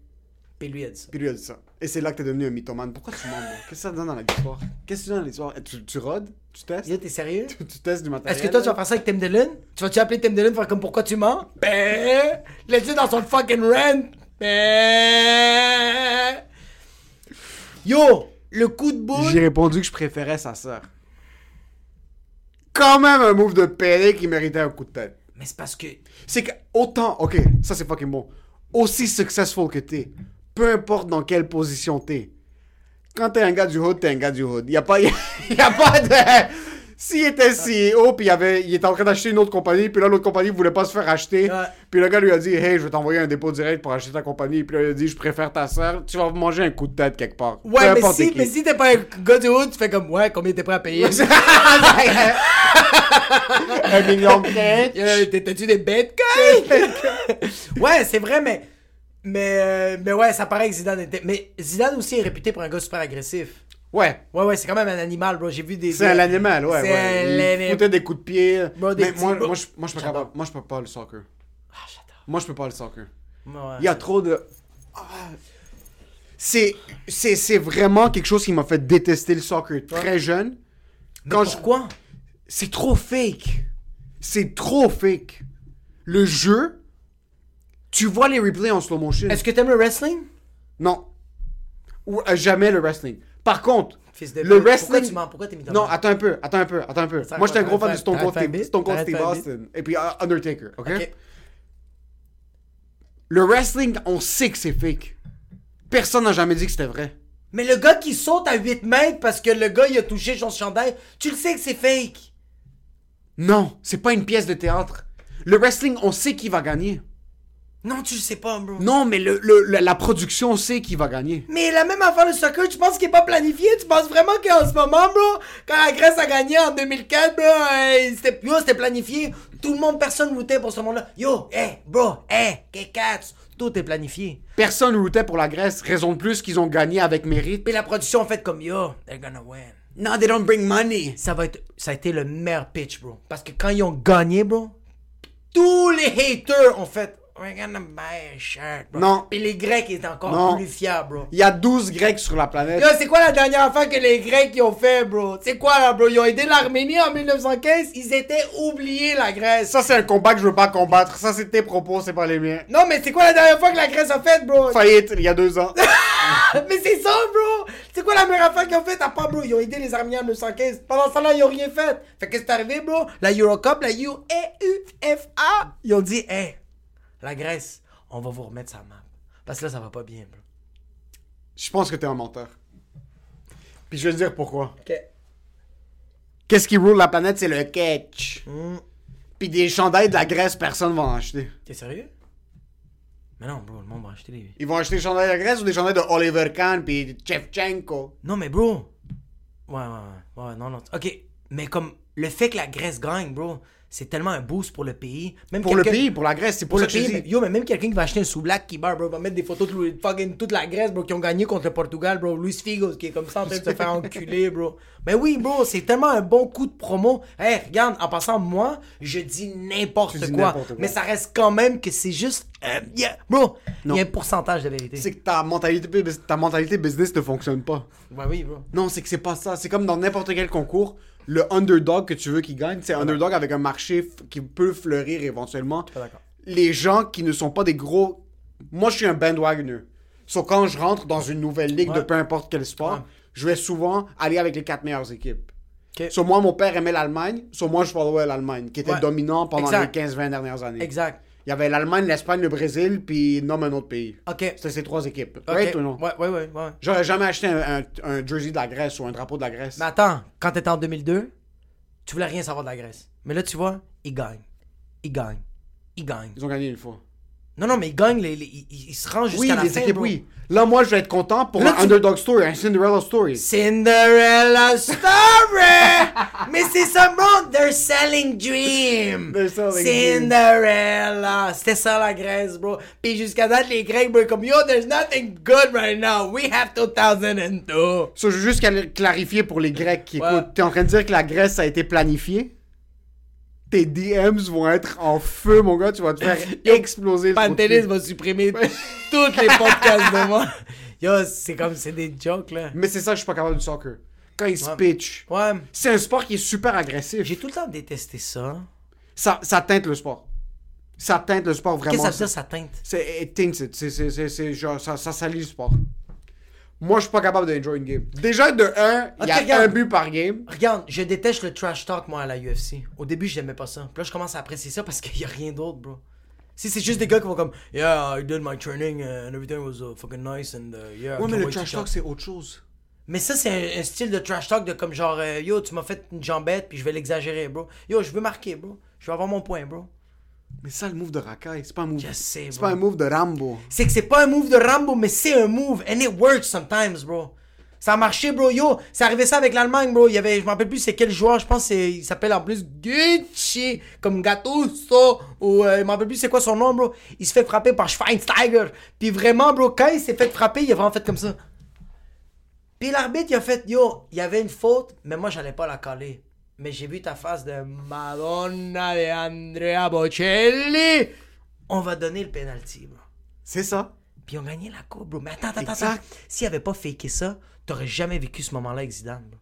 Puis lui a dit ça. Puis lui a dit ça. Et c'est là que t'es devenu un mythomane. Pourquoi tu mens, Qu'est-ce que ça donne dans l'histoire Qu'est-ce que tu donnes dans l'histoire? Tu, tu rodes? Tu testes? Yo, t'es sérieux? tu, tu testes du matériel Est-ce que toi, tu vas faire ça avec Tim Dillon? Tu vas-tu appeler Tim Dillon faire comme pourquoi tu mens? Ben, laisse-le dans son fucking rent. Ben. Yo, le coup de boule. J'ai répondu que je préférais sa sœur. Quand même un move de Pelé qui méritait un coup de tête. Mais c'est parce que. C'est que autant, ok, ça c'est fucking bon. Aussi successful que t'es, peu importe dans quelle position t'es. Quand t'es un gars du hood, t'es un gars du hood. Y a pas, [LAUGHS] y a pas de. S'il était CEO, puis il, avait, il était en train d'acheter une autre compagnie, puis là l'autre compagnie voulait pas se faire acheter, Ouais. puis le gars lui a dit, hey, je vais t'envoyer un dépôt direct pour acheter ta compagnie, puis là il a dit, je préfère ta sœur, tu vas manger un coup de tête quelque part. Ouais, mais si, qui. mais si t'es pas un gars du hood, tu fais comme, ouais, combien t'es prêt à payer? [LAUGHS] [LAUGHS] un million de T'as-tu des bitcoins? ouais, c'est vrai, mais. Mais, euh, mais ouais, ça paraît que Zidane était. Mais Zidane aussi est réputé pour un gars super agressif. Ouais. Ouais, ouais, c'est quand même un animal, bro. J'ai vu des. C'est un animal, ouais. C'est ouais. Il foutait des coups de pied. Bro, des mais moi, bro. moi, je, moi, je peux capable- moi, je peux pas le soccer. Ah, j'adore. Moi, je peux pas le soccer. Ouais. Il y a trop de. Ah. C'est, c'est, c'est vraiment quelque chose qui m'a fait détester le soccer très jeune. Quand je- Pourquoi? C'est trop fake. C'est trop fake. Le jeu, tu vois les replays en slow motion. Est-ce que t'aimes le wrestling? Non. Ou euh, jamais le wrestling. Par contre, Fils de le pute. Pourquoi wrestling. tu? Pourquoi t'es mythomane? Non, attends un peu, attends un peu, attends un peu. Ça, Moi, j'étais un gros fan de Stone Cold Steve, Stone Cold. Austin. Et puis uh, Undertaker, ok? Ok. Le wrestling, on sait que c'est fake. Personne n'a jamais dit que c'était vrai. Mais le gars qui saute à 8 mètres parce que le gars il a touché son chandail, tu le sais que c'est fake. Non, c'est pas une pièce de théâtre. Le wrestling, on sait qui va gagner. Non, tu le sais pas, bro. Non, mais le, le- le- la production sait qui va gagner. Mais la même affaire le soccer, tu penses qu'il est pas planifié? Tu penses vraiment qu'en ce moment, bro, quand la Grèce a gagné en 2004, bro, euh, c'était, yo, c'était planifié. Tout le monde, personne luttait pour ce monde-là. Yo, hey, bro, hey, K4, tout est planifié. Personne routait pour la Grèce, raison de plus qu'ils ont gagné avec mérite. Puis la production fait comme, yo, they're gonna win. Non, they don't bring money. Ça va être, ça a été le meilleur pitch, bro. Parce que quand ils ont gagné, bro, tous les haters ont fait, we're gonna buy a shirt, bro. Non. Puis les Grecs étaient encore Non. plus fiers, bro. Il y a 12 Grecs sur la planète. Yo, c'est quoi la dernière affaire que les Grecs ils ont fait, bro? C'est quoi là, bro? Ils ont aidé l'Arménie en 1915, ils étaient oubliés, la Grèce. Ça, c'est un combat que je veux pas combattre. Ça, c'est tes propos, c'est pas les miens. Non, mais c'est quoi la dernière fois que la Grèce a fait, bro? Faillite, il y a deux ans. [LAUGHS] mais c'est ça, bro! C'est quoi la meilleure affaire qu'ils ont fait? T'as pas, bro? Ils ont aidé les Arméniens en 1915. Pendant ce temps-là, ils ont rien fait. Fait qu'est-ce qui est arrivé, bro? La Eurocup, la UEFA, ils ont dit, hey, la Grèce, on va vous remettre sa map. Parce que là, ça va pas bien, bro. Je pense que t'es un menteur. Puis je vais te dire pourquoi. Ok. Qu'est-ce qui roule la planète, c'est le catch. Hmm. Puis des chandails de la Grèce, personne va en acheter. T'es sérieux? Mais non, bro, le monde va acheter les. Ils vont acheter des chandails de la Grèce ou des chandails de Oliver Kahn puis Chevchenko. Non, mais bro. Ouais, ouais, ouais. ouais non, non. Ok, mais comme le fait que la Grèce gagne, bro, c'est tellement un boost pour le pays. Même Pour le pays, pour la Grèce, c'est pour, Pour le je pays, dis. yo, mais même quelqu'un qui va acheter un sous-black qui barre, bro, va mettre des photos de fucking toute la Grèce, bro, qui ont gagné contre le Portugal, bro. Luis Figo, qui est comme ça en train de se faire enculer, bro. Mais oui, bro, c'est tellement un bon coup de promo. Hey, regarde, en passant, moi, je dis n'importe quoi, quoi. Mais ça reste quand même que c'est juste. euh, yeah, bro, il y a un pourcentage de vérité. C'est que ta mentalité, ta mentalité business ne fonctionne pas. Ouais, oui, bro. Non, c'est que c'est pas ça. C'est comme dans n'importe quel concours. Le underdog que tu veux qu'il gagne, c'est un underdog avec un marché qui peut fleurir éventuellement. Pas. Les gens qui ne sont pas des gros. Moi, je suis un bandwagoner. So, quand je rentre dans une nouvelle ligue de peu importe quel sport, Ouais. je vais souvent aller avec les quatre meilleures équipes. Ok. So, moi, mon père aimait l'Allemagne. So, moi, je followais l'Allemagne, qui était Ouais. dominant pendant Exact. les 15-20 dernières années. Exact. Il y avait l'Allemagne, l'Espagne, le Brésil, puis nomme un autre pays. Ok. C'était ces trois équipes. Ok. Right ou non? Ouais, ouais, ouais, ouais. J'aurais jamais acheté un, un- un jersey de la Grèce ou un drapeau de la Grèce. Mais attends, quand t'étais en 2002, tu voulais rien savoir de la Grèce. Mais là, tu vois, ils gagnent. Ils gagnent. Ils gagnent. Ils ont gagné une fois. Non, non, mais ils gagnent, les, les- ils, ils se rangent jusqu'à Oui, la les fin. équipes, bro. oui. Là, moi, je vais être content pour Là, un tu- underdog story, un Cinderella story. Cinderella Story! [LAUGHS] Mais c'est ça, bro! They're selling dream! They're selling. Cinderella! C'était ça la Grèce, bro. Puis jusqu'à date, les Grecs, bro, comme yo, there's nothing good right now. We have 2002. Ça, je veux juste cla- clarifier pour les Grecs qui Ouais. écoutent. T'es en train de dire que la Grèce a été planifiée? Tes DMs vont être en feu, mon gars. Tu vas te faire [LAUGHS] exploser Pantelis va supprimer tous les podcasts de moi. [LAUGHS] Yo, c'est comme, c'est des jokes, là. Mais c'est ça, je suis pas capable du soccer. Quand ils se pitchent. Ouais. C'est un sport qui est super agressif. J'ai tout le temps détesté ça. Ça, ça teinte le sport. Ça teinte le sport vraiment. Qu'est-ce que ça veut dire, ça teinte? C'est it. C'est, c'est, c'est, c'est genre, ça, ça salit le sport. Moi, je suis pas capable d'enjoy une game. Déjà, de 1, il y a regarde. un but par game. Regarde, je déteste le trash talk, moi, à la UFC. Au début, j'aimais pas ça. Puis là, je commence à apprécier ça parce qu'il y a rien d'autre, bro. Si c'est juste des gars qui vont comme Yeah, I did my training and everything was uh, fucking nice and uh, yeah. Ouais, mais le trash shot." talk, c'est autre chose. Mais ça, c'est un, un style de trash talk de comme genre euh, Yo, tu m'as fait une jambette puis je vais l'exagérer, bro. Yo, je veux marquer, bro. Je veux avoir mon point, bro. Mais ça, le move de Rakai, c'est pas un move. Je sais, C'est pas un move de Rambo. C'est que c'est pas un move de Rambo, mais c'est un move. And it works sometimes, bro. Ça a marché, bro. Yo, c'est arrivé ça avec l'Allemagne, bro. Il y avait, je me rappelle plus c'est quel joueur, je pense il s'appelle en plus Gucci, comme Gattuso, ou euh, je me rappelle plus c'est quoi son nom, bro. Il se fait frapper par Schweinsteiger. Puis vraiment, bro, quand il s'est fait frapper, il a vraiment fait comme ça. Puis l'arbitre, il a fait, yo, il y avait une faute, mais moi, j'allais pas la caler. Mais j'ai vu ta face de Madonna de Andrea Bocelli. On va donner le penalty, bro. C'est ça. Puis ont gagné la coupe, bro. Mais attends, attends, Exact. attends. S'il avait pas faké ça, t'aurais jamais vécu ce moment-là avec Zidane, bro.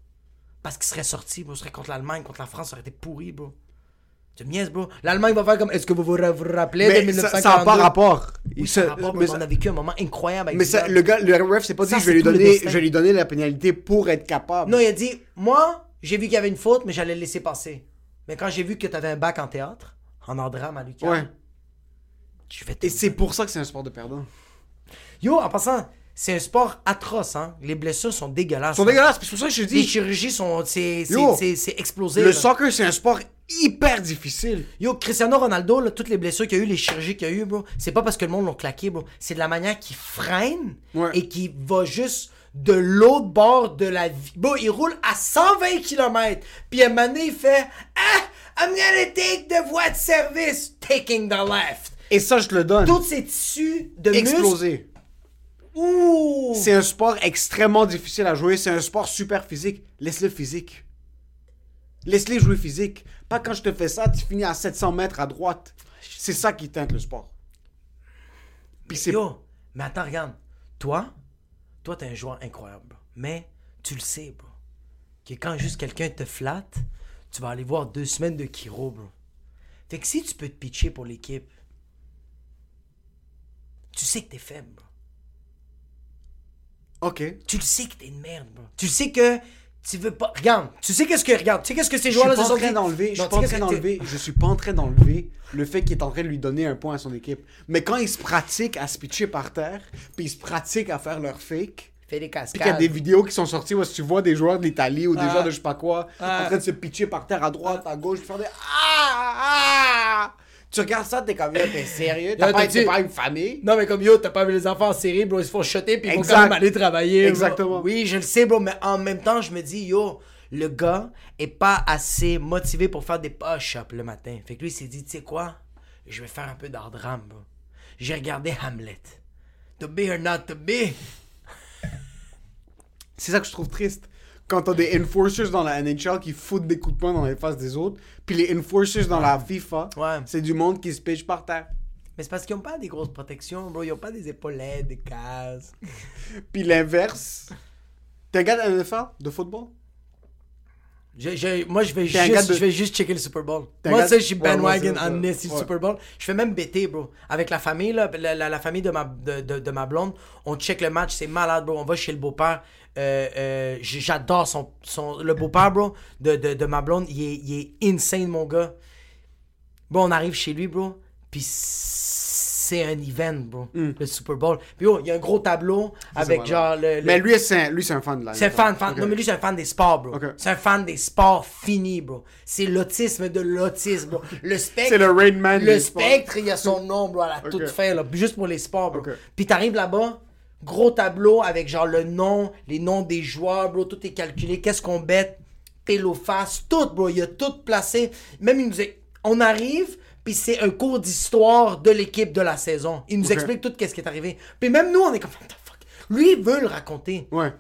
Parce qu'il serait sorti, bro. Il serait contre l'Allemagne, contre la France, ça aurait été pourri, bro. Tu me niaises, bro. L'Allemagne va faire comme. Est-ce que vous vous, ra- vous rappelez de Mais 1942 ça n'a pas rapport. Oui, ça se- a rapport, mais On ça- a vécu un moment incroyable avec mais ça, le gars, le ref s'est pas dit Ça, je vais c'est lui donner, je vais lui donner la pénalité pour être capable. Non, il a dit Moi, j'ai vu qu'il y avait une faute, mais j'allais le laisser passer. Mais quand j'ai vu que t'avais un bac en théâtre, en art drame à l'UQAM, Ouais. je vais te Et c'est pour ça que c'est un sport de perdant. Yo, en passant, c'est un sport atroce, hein. Les blessures sont dégueulasses. Sont hein. dégueulasses. C'est pour ça que je te Les dis. chirurgies sont. C'est explosé. Le là. soccer, c'est un sport hyper difficile. Yo, Cristiano Ronaldo, là, toutes les blessures qu'il y a eu, les chirurgies qu'il y a eu, bro, c'est pas parce que le monde l'ont claqué, bro. C'est de la manière qu'il freine Ouais. et qu'il va juste de l'autre bord de la vie. Bro, il roule à 120 km. Puis à un moment donné, il fait Ah, I'm gonna take the voie de service. Taking the left. Et ça, je te le donne. Tous ces tissus de muscles. Explosé. Ouh! C'est un sport extrêmement difficile à jouer. C'est un sport super physique. Laisse-le physique. Laisse-les jouer physique. Pas quand je te fais ça, tu finis à 700 mètres à droite. C'est ça qui teinte le sport. Puis c'est Yo, mais attends, regarde. Toi, toi, t'es un joueur incroyable. Mais tu le sais, bro. Que quand juste quelqu'un te flatte, tu vas aller voir deux semaines de Kiro, bro. Fait que si tu peux te pitcher pour l'équipe, tu sais que t'es faible, bro. OK. Tu le sais que t'es une merde, bro. Tu sais que tu veux pas. Regarde, tu sais qu'est-ce que. Regarde, tu sais qu'est-ce que ces joueurs-là se sont dit? d'enlever, je suis pas en train d'enlever, je suis pas en train d'enlever le fait qu'il est en train de lui donner un point à son équipe. Mais quand ils se pratiquent à se pitcher par terre, puis ils se pratiquent à faire leur fake, Fais des puis qu'il y a cascades. des vidéos qui sont sorties où tu vois des joueurs de l'Italie ou des Ah. joueurs de je sais pas quoi Ah. en train de se pitcher par terre à droite, à gauche, puis faire des ah ah. Tu regardes ça, t'es comme, Yo, t'es sérieux? T'as pas, dit- pas une famille? Non, mais comme yo, t'as pas vu les enfants en série, bro, ils se font shotter puis ils vont quand même aller travailler. bro. Exactement. Oui, je le sais, bro, mais en même temps, je me dis, yo, le gars est pas assez motivé pour faire des push-ups le matin. Fait que lui, il s'est dit, tu sais quoi, je vais faire un peu d'art drame, bro. J'ai regardé Hamlet. To be or not to be. C'est ça que je trouve triste. Quand t'as des enforcers dans la NHL qui foutent des coups de poing dans les faces des autres, puis les enforcers dans la FIFA, Ouais. c'est du monde qui se pitch par terre. Mais c'est parce qu'ils ont pas des grosses protections, bro. Ils ont pas des épaulettes, des casques. Puis l'inverse. T'es un gars de NFL, de football? Je- je- moi, je vais, T'es un gars juste, de- je vais juste checker le Super Bowl. T'es un Moi, gars je suis Ouais, ouais, bandwagon c'est ça. en esti Ouais. Super Bowl. Je fais même BT, bro. Avec la famille, là, la, la- la famille de ma, de, de- de ma blonde, on check le match, c'est malade, bro. On va chez le beau-père. Euh, euh, j- J'adore son, son, le beau-père, bro, de, de, de ma blonde. Il est, il est insane, mon gars. Bon, on arrive chez lui, bro. Puis c'est un event, bro. Le Super Bowl. Puis oh, il y a un gros tableau avec genre le. le- Mais lui, c'est un, lui, un fan de la c'est un fan, fan. Non, mais lui, c'est un fan des sports, bro. C'est un fan des sports finis, bro. C'est l'autisme de l'autisme, bro. Le spectre. C'est le Rain Man Le spectre, il y a son [LAUGHS] nom, bro, à la toute fin, là. Juste pour les sports, bro. Puis t'arrives là-bas, gros tableau avec genre le nom, les noms des joueurs, bro. Tout est calculé. Qu'est-ce qu'on bête? Pélo face, tout, bro. Il y a tout placé. Même, il nous. On arrive, puis c'est un cours d'histoire de l'équipe de la saison. Il nous explique tout ce qui est arrivé. Puis même nous, on est comme, what the fuck? Lui, il veut le raconter. Ouais.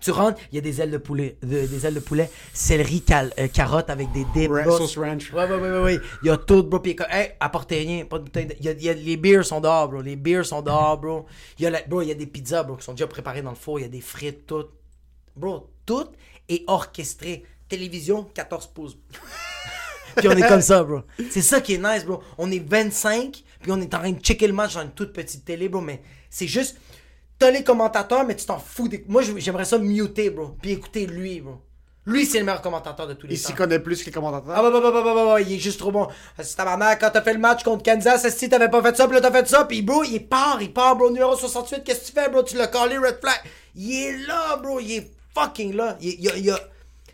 Tu rentres, il y a des ailes de poulet, de- des ailes de poulet, céleri, cal- euh, carotte avec des dips. Ra- sauce ranch. Ouais, ouais, ouais, ouais, ouais. Il y a tout, bro. Puis, il est comme, hey, apportez rien, pas de bouteille. de- Il y a, il y a- les beers sont dehors, bro. Les beers sont dehors, bro. Il y a, la- bro, il y a des pizzas, bro, qui sont déjà préparées dans le four. Il y a des frites, tout. Bro, tout est orchestré. Télévision, 14 pouces. Puis on est comme ça, bro. [LAUGHS] C'est ça qui est nice, bro. On est 25, puis on est en train de checker le match dans une toute petite télé, bro. Mais c'est juste. T'as les commentateurs, mais tu t'en fous. Des... Moi, j'aimerais ça muter, bro. Puis écouter lui, bro. Lui, c'est le meilleur commentateur de tous les Il temps. s'y connaît plus que les commentateurs. Ah bah bah bah bah bah bah, bah, il est juste trop bon. C'est ta maman, quand t'as fait le match contre Kansas, si t'avais pas fait ça, puis là t'as fait ça, puis bro, il part, il part, bro, numéro 68, qu'est-ce que tu fais, bro, tu l'as collé, red flag. Il est là, bro, il est fucking là. Il, il, il- il-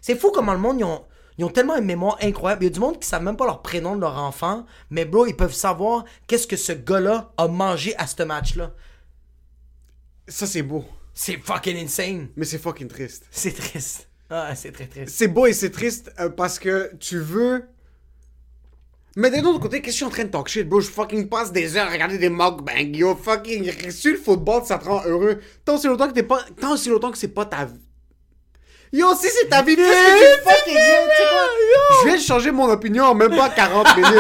C'est fou comment le monde, ils ont, ils ont tellement une mémoire incroyable. Il y a du monde qui savent même pas leur prénom de leur enfant, mais bro, ils peuvent savoir qu'est-ce que ce gars-là a mangé à ce match-là. Ça, c'est beau. C'est fucking insane. Mais c'est fucking triste. C'est triste. Ah, c'est très triste. C'est beau et c'est triste euh, parce que tu veux. Mais d'un autre côté, qu'est-ce que je suis en train de talk shit, bro? Je fucking passe des heures à regarder des mukbangs, yo, fucking. Sur le football, ça te rend heureux. Tant aussi longtemps que t'es pas. Tant aussi longtemps que c'est pas ta vie. Yo, si c'est ta vie, fais ce que tu fucking veux, tu sais quoi? Je de changer mon opinion en même pas 40 [LAUGHS] minutes.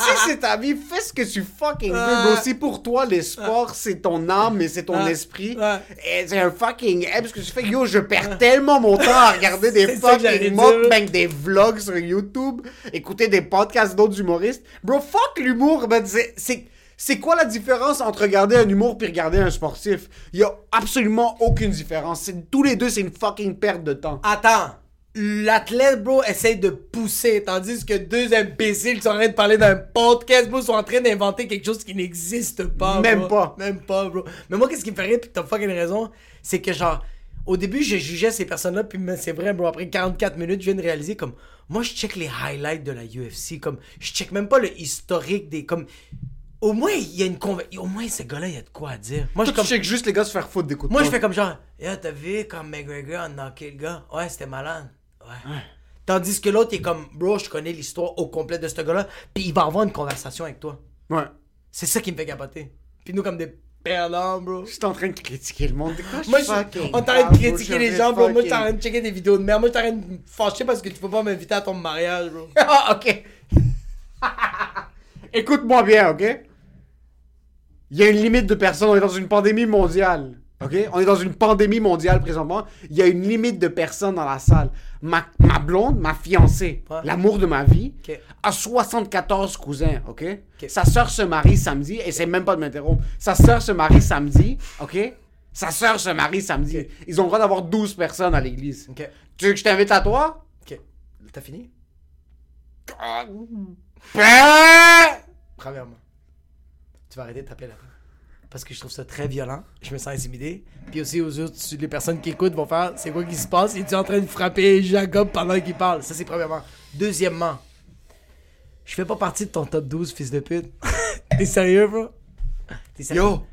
si c'est ta vie, fais ce que tu fucking veux, bro. Si pour toi, les sports, c'est ton âme et c'est ton Ouais. esprit, Ouais. et c'est un fucking aime ce que tu fais. Yo, je perds tellement mon temps à regarder [LAUGHS] des fucking dire. mukbangs, des vlogs sur YouTube, écouter des podcasts d'autres humoristes. Bro, fuck l'humour, man. C'est- C'est quoi la différence entre regarder un humour puis regarder un sportif? Il y a absolument aucune différence. C'est- Tous les deux, c'est une fucking perte de temps. Attends. L'athlète, bro, essaye de pousser, tandis que deux imbéciles sont en train de parler d'un podcast, bro, sont en train d'inventer quelque chose qui n'existe pas, Même bro. pas. Même pas, bro. Mais moi, qu'est-ce qui me fait rire, pis t'as fucking raison, c'est que genre, au début, je jugeais ces personnes-là, puis mais c'est vrai, bro, après 44 minutes, je viens de réaliser, comme, moi, je check les highlights de la UFC, comme, je check même pas le historique des, comme, au moins, il y a une conver... Au moins, ce gars-là, il y a de quoi à dire. Moi, je comme... check juste les gars se faire foutre des coups de Moi, je fais comme genre, Yo, t'as vu comme McGregor a knocké le gars? Ouais, c'était malade. Ouais. Tandis que l'autre, il est comme, bro, je connais l'histoire au complet de ce gars-là, puis il va avoir une conversation avec toi. Ouais. C'est ça qui me fait capoter. Puis nous, comme des perdants, bro. Je suis en train de critiquer le monde. Moi, je, on train de critiquer les gens, bro. Moi, je suis en train de checker des vidéos de merde. Moi, je suis en train de me fâcher parce que tu peux pas m'inviter à ton mariage, bro. [LAUGHS] Ah, ok. [LAUGHS] Écoute-moi bien, ok? Il y a une limite de personnes. On est dans une pandémie mondiale. Ok? On est dans une pandémie mondiale présentement. Il y a une limite de personnes dans la salle. Ma, ma blonde, ma fiancée, Ouais. l'amour de ma vie, Ok. a 74 cousins, ok? Sa sœur se marie samedi, et c'est même pas de m'interrompre. Sa sœur se marie samedi, ok? Sa sœur se marie samedi. Ils ont le droit d'avoir 12 personnes à l'église. Tu veux que je t'invite à toi? Ok. T'as fini? Premièrement, tu vas arrêter de taper là Parce que je trouve ça très violent. Je me sens intimidé. Puis aussi aux autres, les personnes qui écoutent vont faire c'est quoi qui se passe? Es-tu en train de frapper Jacob pendant qu'il parle? Ça, c'est premièrement. Deuxièmement, je fais pas partie de ton top 12, fils de pute. [LAUGHS] T'es sérieux, bro? T'es sérieux? Yo!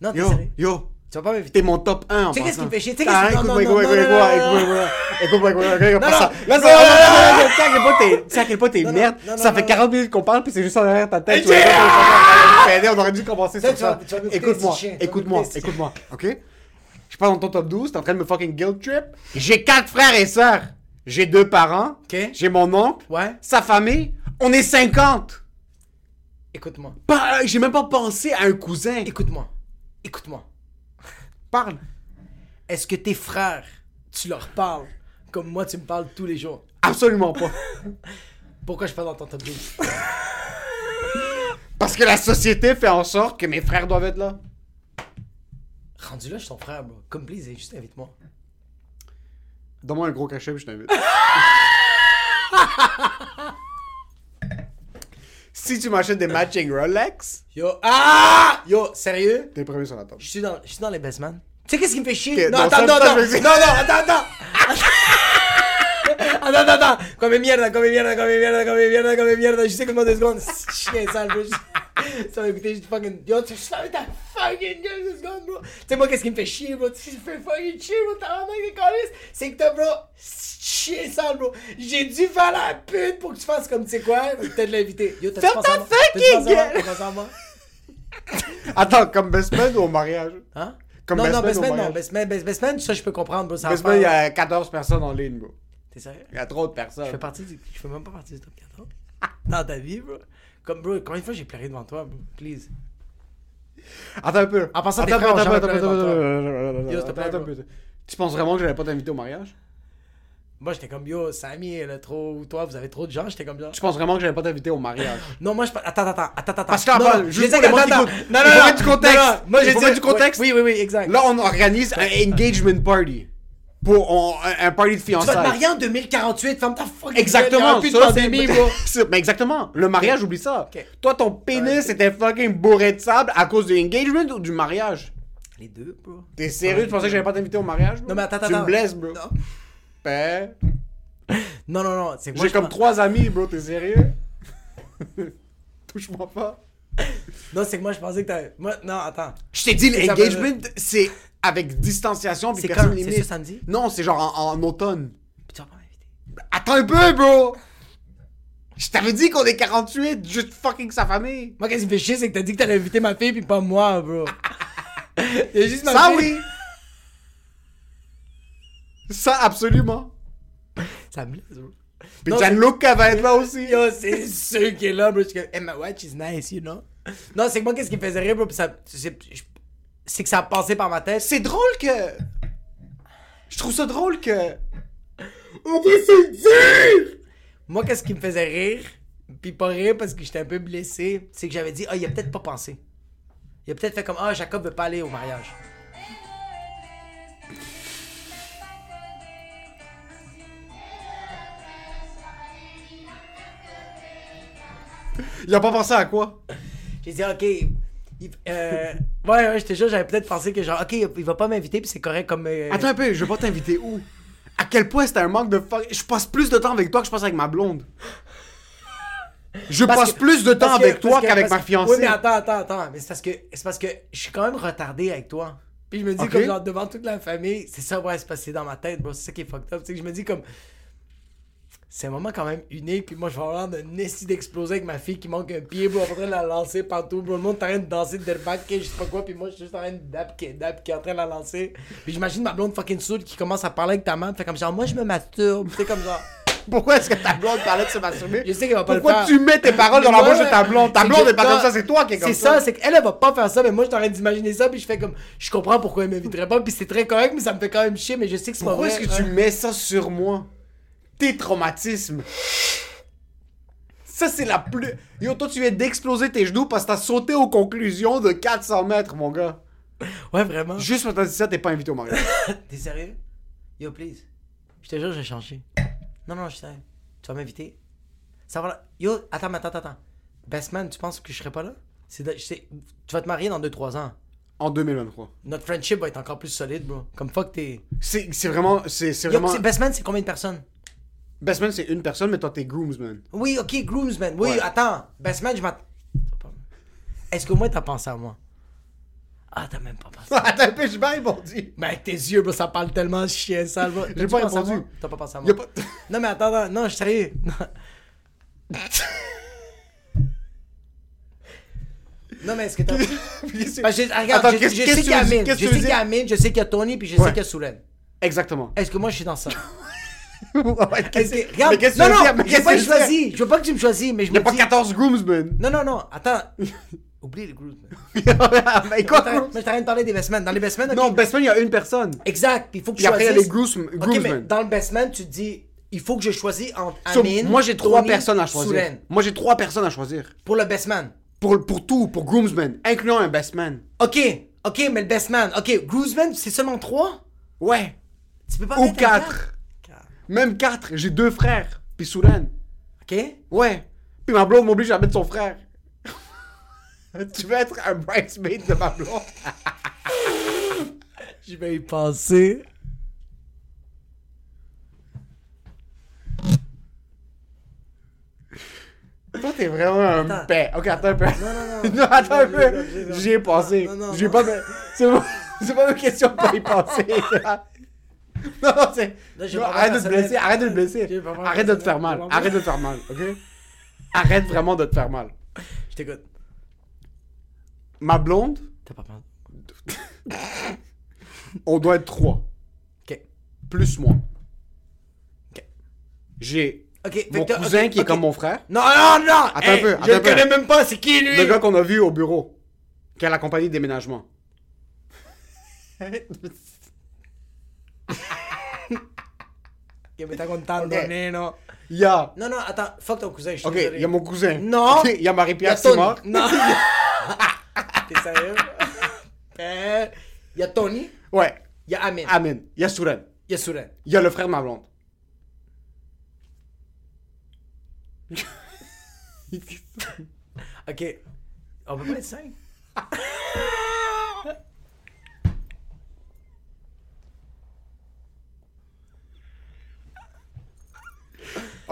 Non, t'es Yo! sérieux? Yo! Tu vas pas m'inviter? T'es mon top 1 en Tu sais qu'est-ce qui me fait chier? Tu sais Ah, qu'est-ce qui- non, Écoute-moi, non, écoute-moi, écoute-moi, écoute-moi, écoute-moi, écoute-moi, ça. non, Là, non, ça- non, non, non, non, tu sais à quel point t'es- merde. Ça fait non. 40 minutes qu'on parle, puis c'est juste en arrière ta tête. On aurait dû commencer sur ça. Écoute-moi, écoute-moi, écoute-moi, ok? Je parle dans ton top 12, t'es en train de me fucking guilt trip. J'ai quatre frères et sœurs. J'ai deux parents. Ok. J'ai mon oncle. Ouais. Sa famille. On est 50. Écoute-moi. Pas- J'ai même pas pensé à un cousin. Écoute-moi. Écoute-moi. Parle. Est-ce que tes frères, tu leur parles comme moi, tu me parles tous les jours? Absolument pas. [LAUGHS] Pourquoi je pas dans ton top 12? [LAUGHS] Parce que la société fait en sorte que mes frères doivent être là. Rendu là, je suis ton frère, bro. Comme please, juste invite-moi. Donne-moi un gros cachet, puis je t'invite. [LAUGHS] Si tu m'achètes des matching Rolex, Yo, ah! Yo, sérieux? t'es premier sur la table. Je suis dans, je suis dans les best man. Tu sais qu'est-ce qui me fait chier? Ok, non, non, attends, non, non, je non, non, attends, attends. Attends, attends, attends. Come mierda, come mierda, come mierda, come mierda, come mierda. Je sais comment deux secondes. [LAUGHS] Chien sale, bro. Ça va écouter, je fucking. Yo, tu savais ta fucking gueule deux secondes, bro. Tu sais, moi, qu'est-ce qui me fait chier, bro? Tu sais, me fait fucking chier, bro. T'as vraiment des câlisses. C'est que t'as, bro. Chien sale, bro. J'ai dû faire la pute pour que tu fasses comme tu sais quoi? Peut-être l'inviter. Yo, t'as Ferme ta fucking gueule. Attends, comme best man ou au mariage? Hein? Comme non, best non, man best au man, non. mariage. Best man, best, best man, ça, je peux comprendre, bro. Ça va Best man, il y faire- a 14 personnes en ligne, bro. T'es sérieux? Il y a trop de personnes. Je fais partie du... Je fais même pas partie du top 14. Dans ta vie, bro. Comme, bro, combien de fois j'ai pleuré devant toi, bro? Please. Attends un peu. En passant, Attends, frères attends, attends, attends, attends, Yo. Tu penses vraiment que j'allais pas t'inviter au mariage? Moi, j'étais comme, yo, Samy, elle a trop... Toi, vous avez trop de gens. J'étais comme, genre... Tu penses vraiment que j'allais pas t'inviter au mariage? [LAUGHS] Non, moi, je... Attends, attends, attends, attends. Parce que, non, attends, non, juste je sais pour les que- Non, non, non. du contexte. Non, non, Moi, j'ai dit... du contexte. Oui, oui, oui, exact. Là, on organise un engagement party. Pour on- un, un party de tu vas te fiançailles. marier en 2048, ferme ta fucking Exactement. ça, plus de c'est- pandémie, bro. c'est- Mais exactement. Le mariage, oublie ça. Toi, ton pénis était fucking bourré de sable à cause du engagement ou du mariage? Les deux, bro. T'es sérieux? Tu pensais que j'allais pas t'inviter au mariage? bro? Non, mais attends, Tu attends. me blesses, bro. Non. Ben, Non, non, non. c'est J'ai comme trois amis, bro. T'es sérieux? [LAUGHS] Touche-moi pas. Non, c'est que moi, je pensais que t'avais... Moi, non, attends. Je t'ai dit, ça, l'engagement, c'est avec distanciation puis C'est personne quand? C'est ce samedi? Non, c'est genre en, en automne. Tu vas pas m'inviter. Attends un peu, bro! Je t'avais dit qu'on est 48, juste fucking sa famille. Moi, qu'est-ce qui me fait chier, c'est que t'as dit que t'allais inviter ma fille puis pas moi, bro. [LAUGHS] Juste ma Ça, fille. oui! Ça, absolument. Ça me blesse, bro. Puis Gianluca va être là aussi. Yo, c'est sûr qu'il est là, bro. Je suis comme, hey, my watch is nice, you know? Non, c'est que moi, qu'est-ce qui me faisait rire, bro? Puis ça. Je- c'est que ça a passé par ma tête. C'est drôle que. Je trouve ça drôle que. Moi, qu'est-ce qui me faisait rire? Puis pas rire parce que j'étais un peu blessé. C'est que j'avais dit, ah, il a peut-être pas pensé. Il a peut-être fait comme, ah, Jacob veut pas aller au mariage. Il a pas pensé à quoi? J'ai dit, ok. Euh, ouais, ouais, je te jure, j'avais peut-être pensé que genre, ok, il va pas m'inviter, puis c'est correct comme. euh, Attends un peu, je vais pas t'inviter où? À quel point c'était un manque de fuck. Je passe plus de temps avec toi que je passe avec ma blonde. Je Parce passe que- plus de temps que- avec toi qu'avec ma fiancée. Oui, mais attends, attends, attends. Mais c'est parce que c'est parce que je suis quand même retardé avec toi. Puis je me dis Ok. comme genre devant toute la famille, c'est ça ouais, c'est passé dans ma tête, bro. C'est ça qui est fucked up. C'est que je me dis comme c'est un moment quand même unique, puis moi je vais avoir l'air d'un esti d'exploser avec ma fille qui manque un pied, bro, en train de la lancer partout, bro. Le monde est en train de danser de je sais pas quoi, puis moi je suis juste en train de dap, qui dap, qui est en train de la lancer. Puis j'imagine ma blonde fucking saoule qui commence à parler avec ta maman, fait comme genre moi je me masturbe, tu sais comme genre. [LAUGHS] Pourquoi est-ce que ta blonde parlait de se masturber? Je sais qu'elle va pas Pourquoi le faire. tu mets tes paroles dans la bouche de ta blonde? Ta c'est blonde que- est pas comme ça, c'est toi qui est comme C'est ça. ça, c'est qu'elle, elle va pas faire ça, mais moi, je suis en train d'imaginer ça, puis je fais comme, je comprends pourquoi elle m'inviterait pas, puis c'est très correct, mais ça me fait quand même chier, mais je sais que c'est pas Pourquoi vrai. est-ce que tu hein. mets ça sur moi? Tes traumatismes. Ça, c'est la plus. Yo, toi, tu viens d'exploser tes genoux parce que t'as sauté aux conclusions de 400 mètres, mon gars. Ouais, vraiment. Juste que t'as dit ça, t'es pas invité au mariage. [LAUGHS] T'es sérieux? Yo, please. Je te jure, j'ai changé. Non, non, je sérieux. Tu vas m'inviter? Ça va là. Yo, attends, attends, attends. Best man, tu penses que je serai pas là? C'est de- je sais- Tu vas te marier dans 2-3 ans. En 2023. Notre friendship va être encore plus solide, bro. Comme fuck, t'es. C'est vraiment. C'est vraiment. c'est- best man, c'est combien de personnes? Best man, c'est une personne, mais toi, t'es groomsman. Oui, ok, groomsman. Oui, Ouais. attends. Best man, je m'attends. Est-ce qu'au moins t'as pensé à moi? Ah, t'as même pas pensé. [LAUGHS] Attends un peu, j'ai bien répondu. Mais avec tes yeux, bro, ça parle tellement chien sale, bro. J'ai pas à répondu. moi? T'as pas pensé à moi? pas. [LAUGHS] Non, mais attends, attends, non, je suis sérieux. Non. [LAUGHS] non, mais est-ce que t'as. Parce que, regarde, Attends, je, je sais que qu'il y a? Amine, je que sais qu'il y a? Amine, je sais qu'il y a Tony, puis je Ouais. sais qu'il y a Soulen. Exactement. Est-ce que moi je suis dans ça? [LAUGHS] Ouais, Est-ce qu'est-ce que- Regarde, mais qu'est-ce que non, non? Mais je veux pas que tu. Je veux pas que me choisis, mais je Y a me pas dis. 14 groomsmen. Non, non, non, attends. [LAUGHS] Oublie les groups. [LAUGHS] mais Moi, quoi? je suis en train de parler des best men. Dans les best men, ok. Non, best man, il y a une personne. Exact, puis il faut que tu Puis après, il y a choisisses. les Ok, groomsmen. mais dans le best man, tu te dis, il faut que je choisisse entre So, Amine, moi, j'ai trois personnes à choisir. Soulen. Moi, j'ai trois personnes à choisir. Pour le best man. Pour, pour tout, pour groomsmen, incluant un best man. Ok, ok, mais le best man. Ok, groomsman, c'est seulement trois? Ouais. Tu peux pas Ou quatre? Même quatre. J'ai deux frères. Puis Soulan. Ok? Ouais. Puis ma blonde m'oblige à mettre son frère. [LAUGHS] tu veux être un bridesmaid de ma blonde? [LAUGHS] Je vais y penser. Toi, t'es vraiment un Attends. paix. Ok, attends un peu. Non, non, non. [LAUGHS] non, attends un peu. J'y ai pensé. non, non, J'y ai non. pas. C'est pas, c'est pas une question de pas y penser. [LAUGHS] non, c'est. Arrête de te blesser. Arrête de te blesser. Arrête de te faire mal. Arrête de te faire mal. Ok? Arrête vraiment de te faire mal. Je t'écoute. Ma blonde, T'as pas peur? [LAUGHS] on doit être trois. Ok. Plus moi. Ok. J'ai Ok. fait mon que cousin qui est comme mon frère. Non, non, non! Attends Hey, un peu, Je attends le un peu. connais même pas, c'est qui lui? Le gars qu'on a vu au bureau. Qui a la compagnie de déménagement. [LAUGHS] Que me está contando, Ok. neno. Il y a. Non, non, attends, fuck ton cousin, je Ok, il y a mon cousin. Non. Il y a Marie-Pierre. Simard. Non. T'es [LAUGHS] sérieux? Euh, Il y a Tony, Ouais. il y a Amin, Amen. Il y a Souren. il y a Souren. Il y a le frère de ma blonde. [LAUGHS] Ok. On peut pas être cinq? [LAUGHS]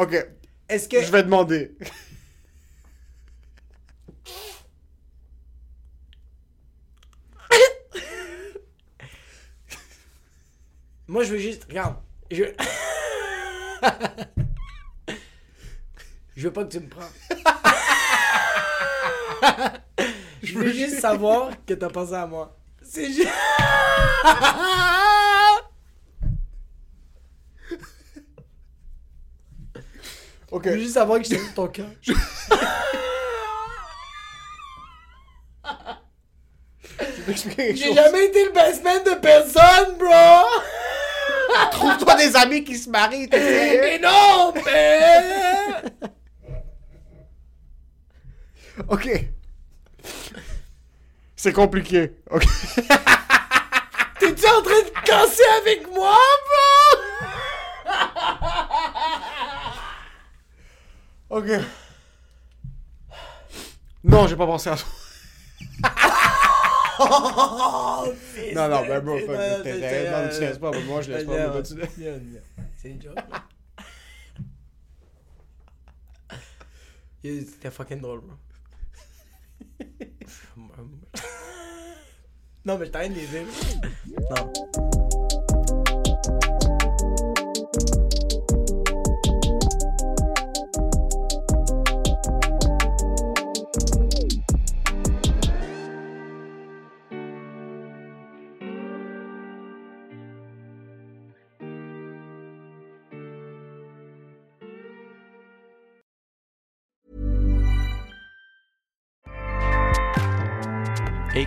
Ok. Est-ce que. Je vais demander. Moi, je veux juste. Regarde. Je. [LAUGHS] je veux pas que tu me prends. [LAUGHS] je veux juste savoir que t'as pensé à moi. C'est juste. [LAUGHS] Ok. Je veux juste savoir que je ton cœur. [LAUGHS] Je J'ai jamais été le best man de personne, bro! [LAUGHS] Trouve-toi des amis qui se marient, t'es sérieux? Mais non, mais... Ok. C'est compliqué. Ok. T'es-tu en train de casser avec moi, bro? Ok. Non, j'ai pas pensé à ça. [LAUGHS] non, non, ben bro, fuck, Non, t'es tu laisses pas, mais moi je laisse pas. mais toi. C'est une joke, C'était fucking drôle, bro. [LAUGHS] non, mais je t'arrête de les dire. Non.